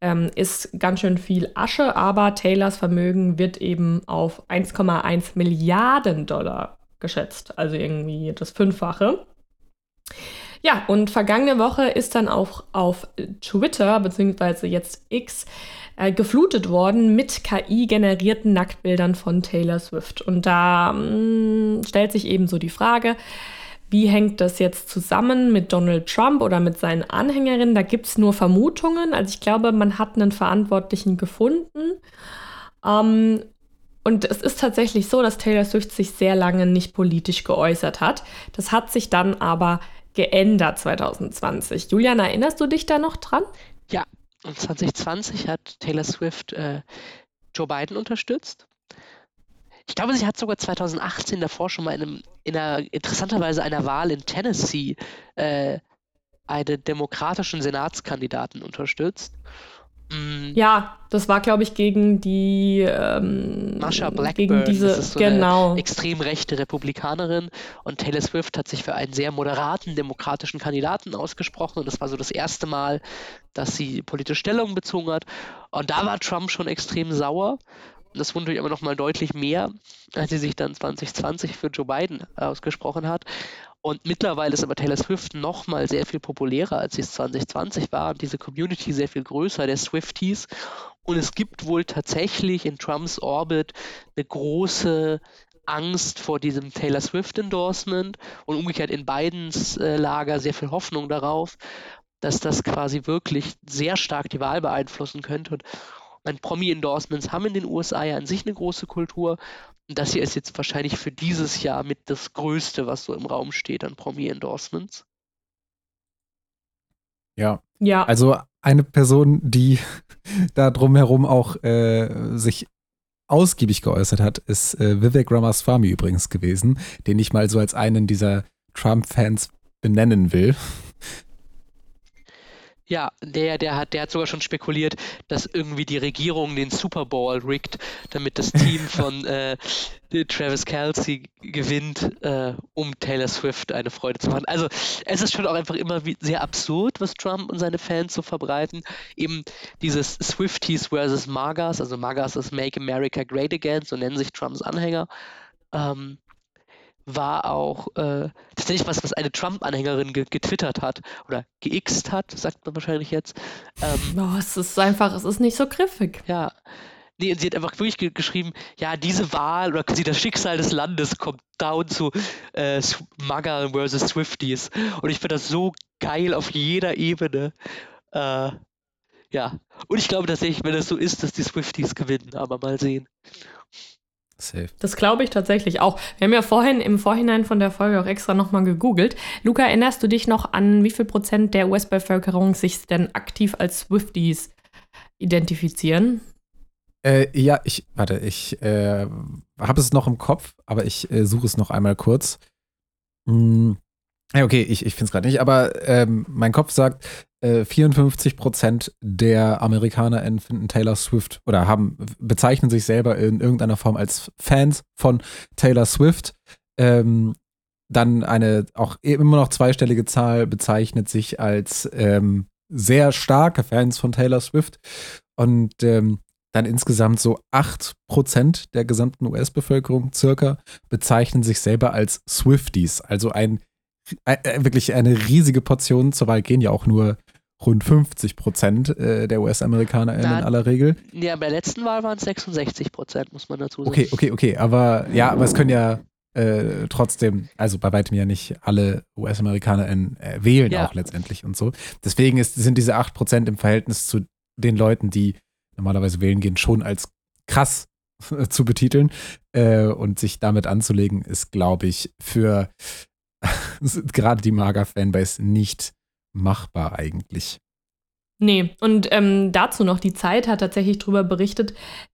ähm, ist ganz schön viel Asche, aber Taylors Vermögen wird eben auf 1,1 Milliarden Dollar geschätzt, also irgendwie das Fünffache. Ja, und vergangene Woche ist dann auch auf Twitter, beziehungsweise jetzt X, äh, geflutet worden mit KI-generierten Nacktbildern von Taylor Swift. Und da mh, mm, stellt sich eben so die Frage, wie hängt das jetzt zusammen mit Donald Trump oder mit seinen Anhängerinnen? Da gibt es nur Vermutungen. Also ich glaube, man hat einen Verantwortlichen gefunden. Ähm, und es ist tatsächlich so, dass Taylor Swift sich sehr lange nicht politisch geäußert hat. Das hat sich dann aber geändert 2020. Julian, erinnerst du dich da noch dran? Ja, und 2020 hat Taylor Swift äh, Joe Biden unterstützt. Ich glaube, sie hat sogar 2018 davor schon mal in, einem, in einer interessanterweise einer Wahl in Tennessee äh, einen demokratischen Senatskandidaten unterstützt. Mm. Ja, das war, glaube ich, gegen die ähm, Marsha Blackburn, gegen diese, das ist so genau. eine extrem rechte Republikanerin und Taylor Swift hat sich für einen sehr moderaten demokratischen Kandidaten ausgesprochen und das war so das erste Mal, dass sie politische Stellung bezogen hat und da war Trump schon extrem sauer das wundert mich aber noch mal deutlich mehr, als sie sich dann 2020 für Joe Biden ausgesprochen hat. Und mittlerweile ist aber Taylor Swift noch mal sehr viel populärer, als sie es 2020 war. Und diese Community sehr viel größer, der Swifties. Und es gibt wohl tatsächlich in Trumps Orbit eine große Angst vor diesem Taylor Swift-Endorsement und umgekehrt in Bidens äh, Lager sehr viel Hoffnung darauf, dass das quasi wirklich sehr stark die Wahl beeinflussen könnte. Und meine, Promi-Endorsements haben in den USA ja an sich eine große Kultur. Und das hier ist jetzt wahrscheinlich für dieses Jahr mit das Größte, was so im Raum steht an Promi-Endorsements. Ja. Ja. Also eine Person, die da drumherum auch äh, sich ausgiebig geäußert hat, ist äh, Vivek Ramaswamy übrigens gewesen, den ich mal so als einen dieser Trump-Fans benennen will. Ja, der, der hat, der hat sogar schon spekuliert, dass irgendwie die Regierung den Super Bowl riggt, damit das Team von äh, Travis Kelsey gewinnt, äh, um Taylor Swift eine Freude zu machen. Also es ist schon auch einfach immer sehr absurd, was Trump und seine Fans so verbreiten. Eben dieses Swifties versus Magas, also Magas ist Make America Great Again, so nennen sich Trumps Anhänger. Ähm, war auch äh, tatsächlich was, was eine Trump-Anhängerin ge getwittert hat oder geixt hat, sagt man wahrscheinlich jetzt. Ähm, oh, es ist einfach, es ist nicht so griffig. Ja. Nee, sie hat einfach wirklich ge geschrieben, ja, diese Wahl oder quasi das Schicksal des Landes kommt down zu äh, Mugger versus Swifties. Und ich finde das so geil auf jeder Ebene. Äh, ja. Und ich glaube tatsächlich, wenn es so ist, dass die Swifties gewinnen, aber mal sehen. Safe. Das glaube ich tatsächlich auch. Wir haben ja vorhin im Vorhinein von der Folge auch extra nochmal gegoogelt. Luca, erinnerst du dich noch an, wie viel Prozent der US-Bevölkerung sich denn aktiv als Swifties identifizieren? Äh, ja, ich, warte, ich äh, habe es noch im Kopf, aber ich äh, suche es noch einmal kurz. Hm, ja, okay, ich, ich finde es gerade nicht, aber ähm, mein Kopf sagt, äh, 54 Prozent der AmerikanerInnen finden Taylor Swift oder haben, bezeichnen sich selber in irgendeiner Form als Fans von Taylor Swift. Ähm, dann eine auch immer noch zweistellige Zahl bezeichnet sich als ähm, sehr starke Fans von Taylor Swift. Und ähm, dann insgesamt so 8% der gesamten US-Bevölkerung circa bezeichnen sich selber als Swifties. Also ein, wirklich eine riesige Portion. Zur Wahl gehen ja auch nur rund 50 Prozent äh, der US-Amerikaner in aller Regel. Ja, bei der letzten Wahl waren es 66 Prozent, muss man dazu sagen. Okay, okay, okay. Aber ja, aber es können ja äh, trotzdem, also bei weitem ja nicht alle US-Amerikaner äh, wählen ja. auch letztendlich und so. Deswegen ist, sind diese 8 Prozent im Verhältnis zu den Leuten, die normalerweise wählen gehen, schon als krass zu betiteln. Äh, und sich damit anzulegen, ist, glaube ich, für gerade die Mager-Fanbase nicht machbar eigentlich. Nee, und ähm, dazu noch, die Zeit hat tatsächlich darüber berichtet,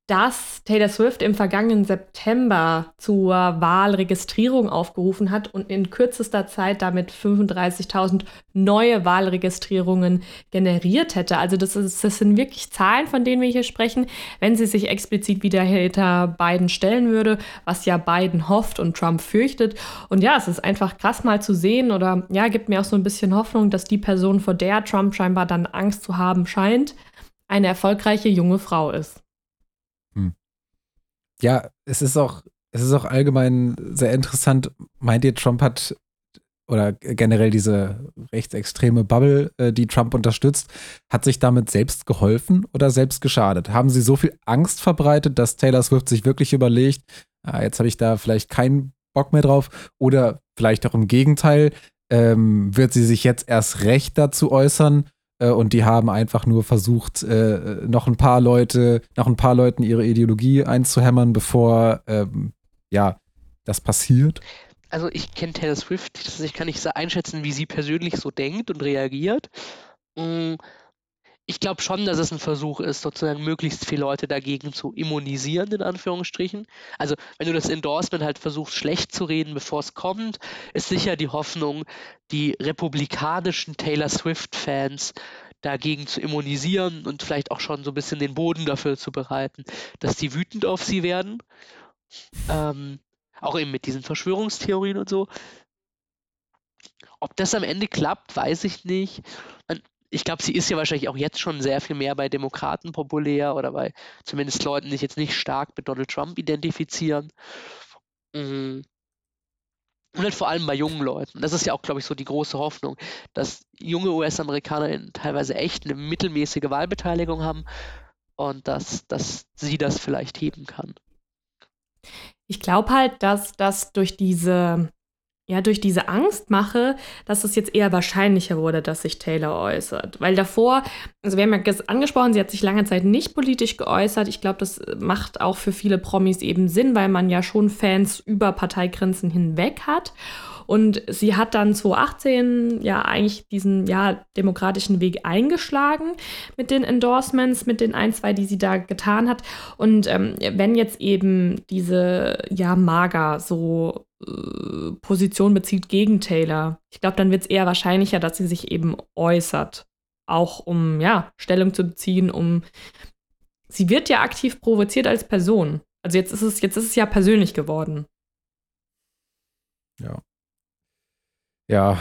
dass Taylor Swift im vergangenen September zur Wahlregistrierung aufgerufen hat und in kürzester Zeit damit 35.000 neue Wahlregistrierungen generiert hätte. Also das, ist, das sind wirklich Zahlen, von denen wir hier sprechen. Wenn sie sich explizit wieder hinter Biden stellen würde, was ja Biden hofft und Trump fürchtet. Und ja, es ist einfach krass mal zu sehen oder ja, gibt mir auch so ein bisschen Hoffnung, dass die Person, vor der Trump scheinbar dann Angst zu haben scheint, eine erfolgreiche junge Frau ist ja, es ist auch, es ist auch allgemein sehr interessant. Meint ihr, Trump hat oder generell diese rechtsextreme Bubble, äh, die Trump unterstützt, hat sich damit selbst geholfen oder selbst geschadet? Haben sie so viel Angst verbreitet, dass Taylor Swift sich wirklich überlegt, ah, jetzt habe ich da vielleicht keinen Bock mehr drauf? Oder vielleicht auch im Gegenteil, ähm, wird sie sich jetzt erst recht dazu äußern und die haben einfach nur versucht, äh, noch ein paar Leute, noch ein paar Leuten ihre Ideologie einzuhämmern, bevor ähm, ja das passiert. Also ich kenne Taylor Swift, ich kann nicht so einschätzen, wie sie persönlich so denkt und reagiert. Ich glaube schon, dass es ein Versuch ist, sozusagen möglichst viele Leute dagegen zu immunisieren, in Anführungsstrichen. Also, wenn du das Endorsement halt versuchst, schlecht zu reden, bevor es kommt, ist sicher die Hoffnung, die republikanischen Taylor Swift-Fans dagegen zu immunisieren und vielleicht auch schon so ein bisschen den Boden dafür zu bereiten, dass die wütend auf sie werden. Ähm, auch eben mit diesen Verschwörungstheorien und so. Ob das am Ende klappt, weiß ich nicht ich glaube, sie ist ja wahrscheinlich auch jetzt schon sehr viel mehr bei Demokraten populär oder bei zumindest Leuten, die sich jetzt nicht stark mit Donald Trump identifizieren. Mhm. Und halt vor allem bei jungen Leuten. Das ist ja auch, glaube ich, so die große Hoffnung, dass junge US-Amerikaner teilweise echt eine mittelmäßige Wahlbeteiligung haben und dass, dass sie das vielleicht heben kann. Ich glaube halt, dass das durch diese ja, durch diese Angst mache, dass es jetzt eher wahrscheinlicher wurde, dass sich Taylor äußert. Weil davor, also wir haben ja angesprochen, sie hat sich lange Zeit nicht politisch geäußert. Ich glaube, das macht auch für viele Promis eben Sinn, weil man ja schon Fans über Parteigrenzen hinweg hat. Und sie hat dann 2018 ja eigentlich diesen ja, demokratischen Weg eingeschlagen mit den Endorsements, mit den ein, zwei, die sie da getan hat. Und ähm, wenn jetzt eben diese ja Mager so äh, Position bezieht gegen Taylor, ich glaube, dann wird es eher wahrscheinlicher, dass sie sich eben äußert. Auch um ja Stellung zu beziehen, um sie wird ja aktiv provoziert als Person. Also jetzt ist es, jetzt ist es ja persönlich geworden. Ja. Ja.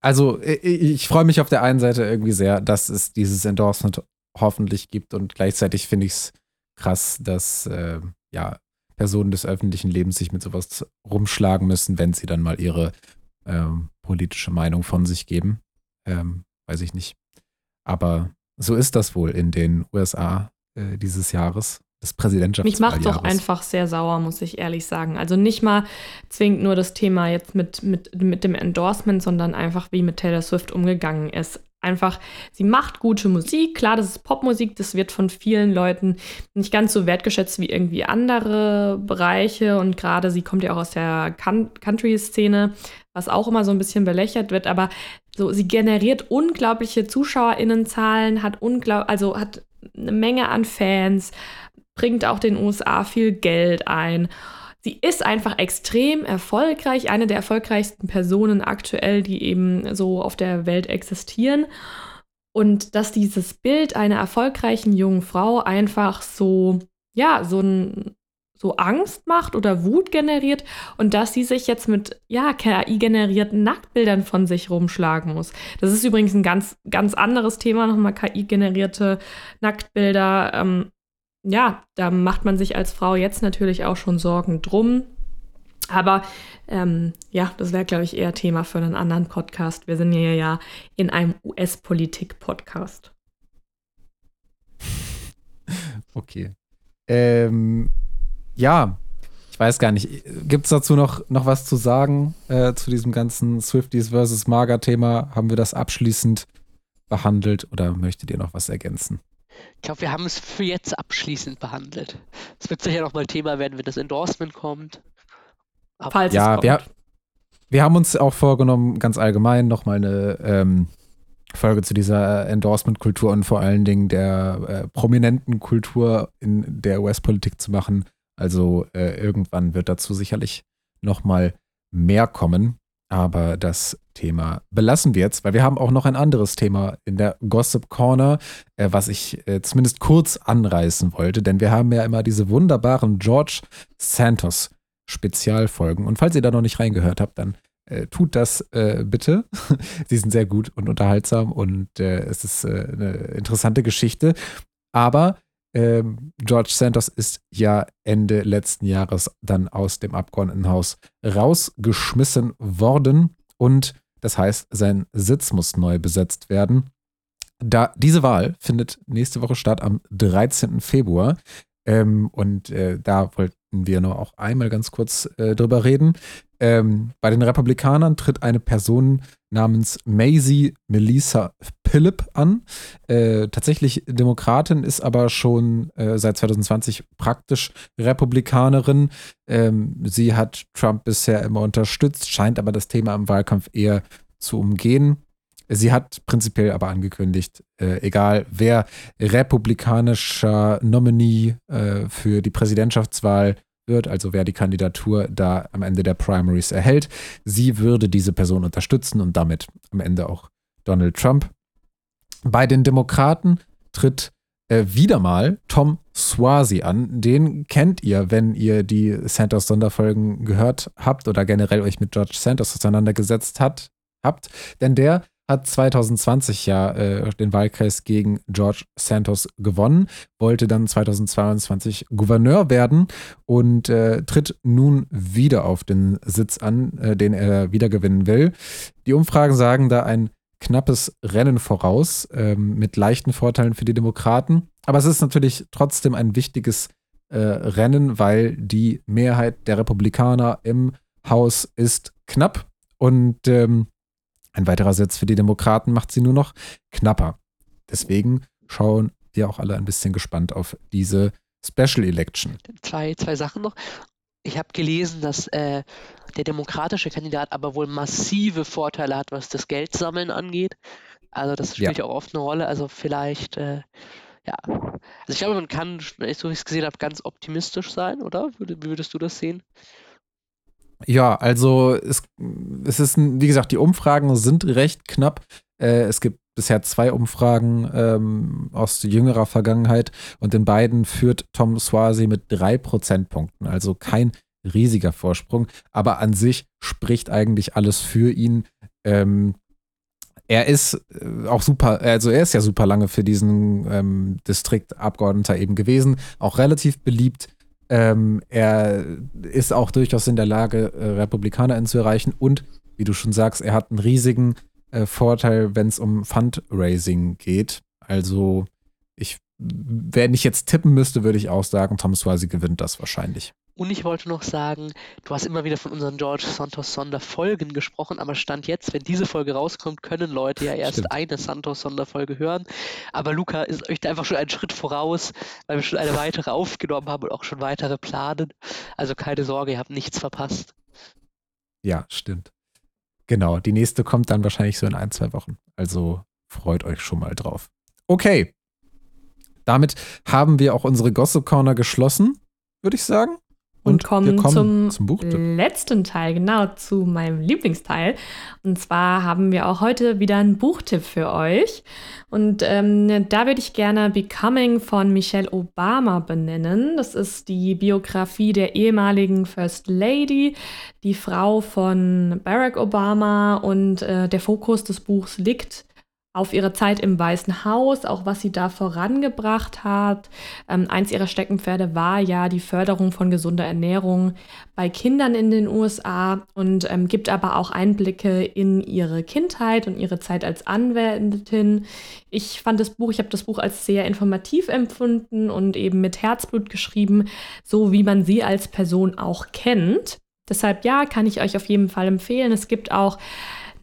Also, ich, ich freue mich auf der einen Seite irgendwie sehr, dass es dieses Endorsement hoffentlich gibt und gleichzeitig finde ich es krass, dass äh, ja, Personen des öffentlichen Lebens sich mit sowas rumschlagen müssen, wenn sie dann mal ihre ähm, politische Meinung von sich geben. Ähm, weiß ich nicht. Aber so ist das wohl in den USA äh, dieses Jahres des Präsidentschaftswahljahres. Mich macht doch einfach sehr sauer, muss ich ehrlich sagen. Also nicht mal zwingend nur das Thema jetzt mit, mit, mit dem Endorsement, sondern einfach, wie mit Taylor Swift umgegangen ist. Einfach, sie macht gute Musik. Klar, das ist Popmusik, das wird von vielen Leuten nicht ganz so wertgeschätzt wie irgendwie andere Bereiche. Und gerade sie kommt ja auch aus der Country-Szene, was auch immer so ein bisschen belächelt wird. Aber so, sie generiert unglaubliche ZuschauerInnenzahlen, hat unglaublich, also hat eine Menge an Fans, bringt auch den USA viel Geld ein. Sie ist einfach extrem erfolgreich, eine der erfolgreichsten Personen aktuell, die eben so auf der Welt existieren. Und dass dieses Bild einer erfolgreichen jungen Frau einfach so, ja, so ein, so Angst macht oder Wut generiert und dass sie sich jetzt mit ja, KI-generierten Nacktbildern von sich rumschlagen muss. Das ist übrigens ein ganz, ganz anderes Thema, nochmal KI-generierte Nacktbilder. Ähm, ja, da macht man sich als Frau jetzt natürlich auch schon Sorgen drum. Aber ähm, ja, das wäre, glaube ich, eher Thema für einen anderen Podcast. Wir sind hier ja in einem US-Politik-Podcast. Okay. Ähm, ja, ich weiß gar nicht. Gibt es dazu noch, noch was zu sagen äh, zu diesem ganzen Swifties versus Mager-Thema? Haben wir das abschließend behandelt oder möchtet ihr noch was ergänzen? Ich glaube, wir haben es für jetzt abschließend behandelt. Es wird sicher nochmal Thema werden, wenn das Endorsement kommt. Aber Falls ja, es kommt. Wir, wir haben uns auch vorgenommen, ganz allgemein nochmal eine ähm, Folge zu dieser Endorsement-Kultur und vor allen Dingen der äh, prominenten Kultur in der US-Politik zu machen. Also äh, irgendwann wird dazu sicherlich nochmal mehr kommen. Aber das Thema belassen wir jetzt, weil wir haben auch noch ein anderes Thema in der Gossip Corner, äh, was ich äh, zumindest kurz anreißen wollte, denn wir haben ja immer diese wunderbaren George Santos Spezialfolgen. Und falls ihr da noch nicht reingehört habt, dann äh, tut das äh, bitte. Sie sind sehr gut und unterhaltsam und äh, es ist äh, eine interessante Geschichte. Aber ähm, George Santos ist ja Ende letzten Jahres dann aus dem Abgeordnetenhaus rausgeschmissen worden und das heißt, sein Sitz muss neu besetzt werden. Da, diese Wahl findet nächste Woche statt am 13. Februar. Ähm, und äh, da wollten wir noch auch einmal ganz kurz äh, drüber reden. Ähm, bei den Republikanern tritt eine Person namens Maisie Melissa Phillip an. Äh, tatsächlich Demokratin, ist aber schon äh, seit 2020 praktisch Republikanerin. Ähm, sie hat Trump bisher immer unterstützt, scheint aber das Thema im Wahlkampf eher zu umgehen. Sie hat prinzipiell aber angekündigt, äh, egal wer republikanischer Nominee äh, für die Präsidentschaftswahl wird, also wer die Kandidatur da am Ende der Primaries erhält, sie würde diese Person unterstützen und damit am Ende auch Donald Trump. Bei den Demokraten tritt äh, wieder mal Tom Swazi an. Den kennt ihr, wenn ihr die Santos Sonderfolgen gehört habt oder generell euch mit George Santos auseinandergesetzt hat, habt. Denn der hat 2020 ja äh, den Wahlkreis gegen George Santos gewonnen, wollte dann 2022 Gouverneur werden und äh, tritt nun wieder auf den Sitz an, äh, den er wiedergewinnen will. Die Umfragen sagen da ein knappes Rennen voraus ähm, mit leichten Vorteilen für die Demokraten. Aber es ist natürlich trotzdem ein wichtiges äh, Rennen, weil die Mehrheit der Republikaner im Haus ist knapp und ähm, ein weiterer Sitz für die Demokraten macht sie nur noch knapper. Deswegen schauen wir auch alle ein bisschen gespannt auf diese Special Election. Zwei, zwei Sachen noch. Ich habe gelesen, dass äh, der demokratische Kandidat aber wohl massive Vorteile hat, was das Geldsammeln angeht. Also das spielt ja, auch oft eine Rolle. Also vielleicht, äh, ja. Also ich glaube, man kann, so wie ich es gesehen habe, ganz optimistisch sein, oder? Wie würdest du das sehen? Ja, also es, es ist, wie gesagt, die Umfragen sind recht knapp. Äh, es gibt bisher zwei Umfragen ähm, aus jüngerer Vergangenheit und in beiden führt Tom Swazi mit drei Prozentpunkten, also kein riesiger Vorsprung, aber an sich spricht eigentlich alles für ihn. Ähm, er ist äh, auch super, also er ist ja super lange für diesen ähm, Distriktabgeordneter eben gewesen, auch relativ beliebt. Ähm, er ist auch durchaus in der Lage, äh, RepublikanerInnen zu erreichen und, wie du schon sagst, er hat einen riesigen äh, Vorteil, wenn es um Fundraising geht. Also, ich, wenn ich jetzt tippen müsste, würde ich auch sagen, Tom Swazi gewinnt das wahrscheinlich. Und ich wollte noch sagen, du hast immer wieder von unseren George Santos Sonderfolgen gesprochen, aber Stand jetzt, wenn diese Folge rauskommt, können Leute ja erst Stimmt. eine Santos Sonderfolge hören. Aber Luca ist euch da einfach schon einen Schritt voraus, weil wir schon eine weitere aufgenommen haben und auch schon weitere planen. Also keine Sorge, ihr habt nichts verpasst. Ja, stimmt. Genau, die nächste kommt dann wahrscheinlich so in ein, zwei Wochen. Also freut euch schon mal drauf. Okay. Damit haben wir auch unsere Gossip Corner geschlossen, würde ich sagen. Und, und kommen, kommen, zum, zum letzten Teil, genau, zu meinem Lieblingsteil. Und zwar haben wir auch heute wieder einen Buchtipp für euch. Und ähm, da würde ich gerne Becoming von Michelle Obama benennen. Das ist die Biografie der ehemaligen First Lady, die Frau von Barack Obama. Und äh, der Fokus des Buchs liegt auf ihre Zeit im Weißen Haus, auch was sie da vorangebracht hat. Ähm, eins ihrer Steckenpferde war ja die Förderung von gesunder Ernährung bei Kindern in den USA und ähm, gibt aber auch Einblicke in ihre Kindheit und ihre Zeit als Anwältin. Ich fand das Buch, ich habe das Buch als sehr informativ empfunden und eben mit Herzblut geschrieben, so wie man sie als Person auch kennt. Deshalb ja, kann ich euch auf jeden Fall empfehlen. Es gibt auch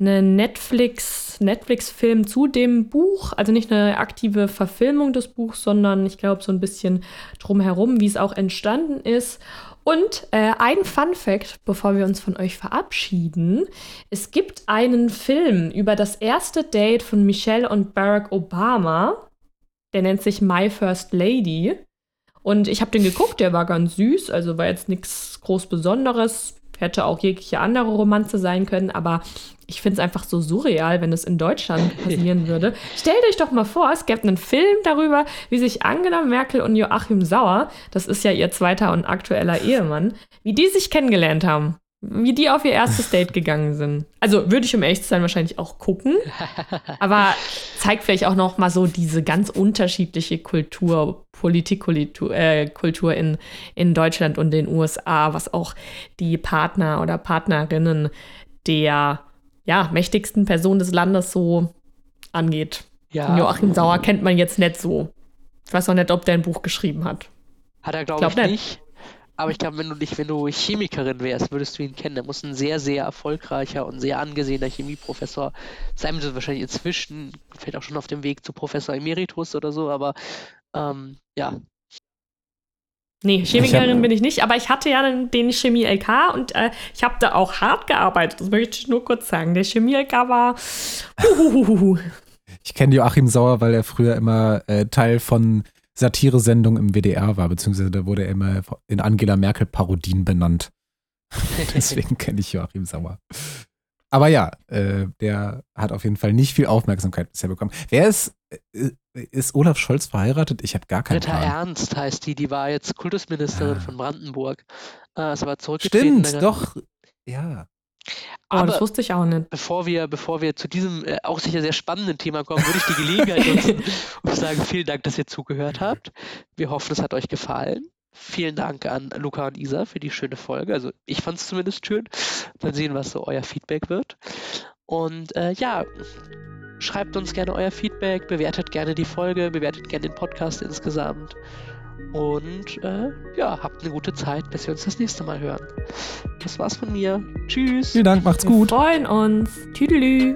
eine Netflix, Netflix-Film zu dem Buch, also nicht eine aktive Verfilmung des Buchs, sondern ich glaube so ein bisschen drumherum, wie es auch entstanden ist. Und äh, ein Fun Fact, bevor wir uns von euch verabschieden. Es gibt einen Film über das erste Date von Michelle und Barack Obama. Der nennt sich My First Lady. Und ich habe den geguckt, der war ganz süß, also war jetzt nichts groß Besonderes. Hätte auch jegliche andere Romanze sein können, aber ich finde es einfach so surreal, wenn es in Deutschland passieren würde. Stellt euch doch mal vor, es gäbe einen Film darüber, wie sich Angela Merkel und Joachim Sauer, das ist ja ihr zweiter und aktueller Ehemann, wie die sich kennengelernt haben. Wie die auf ihr erstes Date gegangen sind. Also würde ich um ehrlich zu sein wahrscheinlich auch gucken. Aber zeigt vielleicht auch noch mal so diese ganz unterschiedliche Kultur, Politikkultur äh, Kultur in, in Deutschland und den USA, was auch die Partner oder Partnerinnen der ja, mächtigsten Person des Landes so angeht. Ja. Joachim Sauer kennt man jetzt nicht so. Ich weiß auch nicht, ob der ein Buch geschrieben hat. Hat er, glaube glaub ich, nicht. Aber ich glaube, wenn du nicht, wenn du Chemikerin wärst, würdest du ihn kennen. Der muss ein sehr, sehr erfolgreicher und sehr angesehener Chemieprofessor sein. Also wahrscheinlich inzwischen, fällt auch schon auf dem Weg zu Professor Emeritus oder so, aber ähm, ja. Nee, Chemikerin bin ich nicht, aber ich hatte ja den, den Chemie-LK und äh, ich habe da auch hart gearbeitet. Das möchte ich nur kurz sagen. Der Chemie-LK war. Uhuhuhu. Ich kenne Joachim Sauer, weil er früher immer äh, Teil von Satiresendung im WDR war, beziehungsweise da wurde er immer in Angela Merkel Parodien benannt. Deswegen kenne ich Joachim Sauer. Aber ja, äh, der hat auf jeden Fall nicht viel Aufmerksamkeit bisher bekommen. Wer ist, äh, ist Olaf Scholz verheiratet? Ich habe gar keinen Britta Plan. Ernst heißt die, die war jetzt Kultusministerin ah. von Brandenburg. Äh, ist aber zurückgetreten. Stimmt, doch. Ja. Oh, Aber das wusste ich auch nicht. Bevor wir, bevor wir zu diesem äh, auch sicher sehr spannenden Thema kommen, würde ich die Gelegenheit nutzen und sagen, vielen Dank, dass ihr zugehört habt. Wir hoffen, es hat euch gefallen. Vielen Dank an Luca und Isa für die schöne Folge. Also ich fand es zumindest schön. Mal sehen, was so euer Feedback wird. Und äh, ja, schreibt uns gerne euer Feedback, bewertet gerne die Folge, bewertet gerne den Podcast insgesamt. Und äh, ja, habt eine gute Zeit, bis wir uns das nächste Mal hören. Das war's von mir. Tschüss. Vielen Dank, macht's gut. Wir freuen uns. Tüdelü.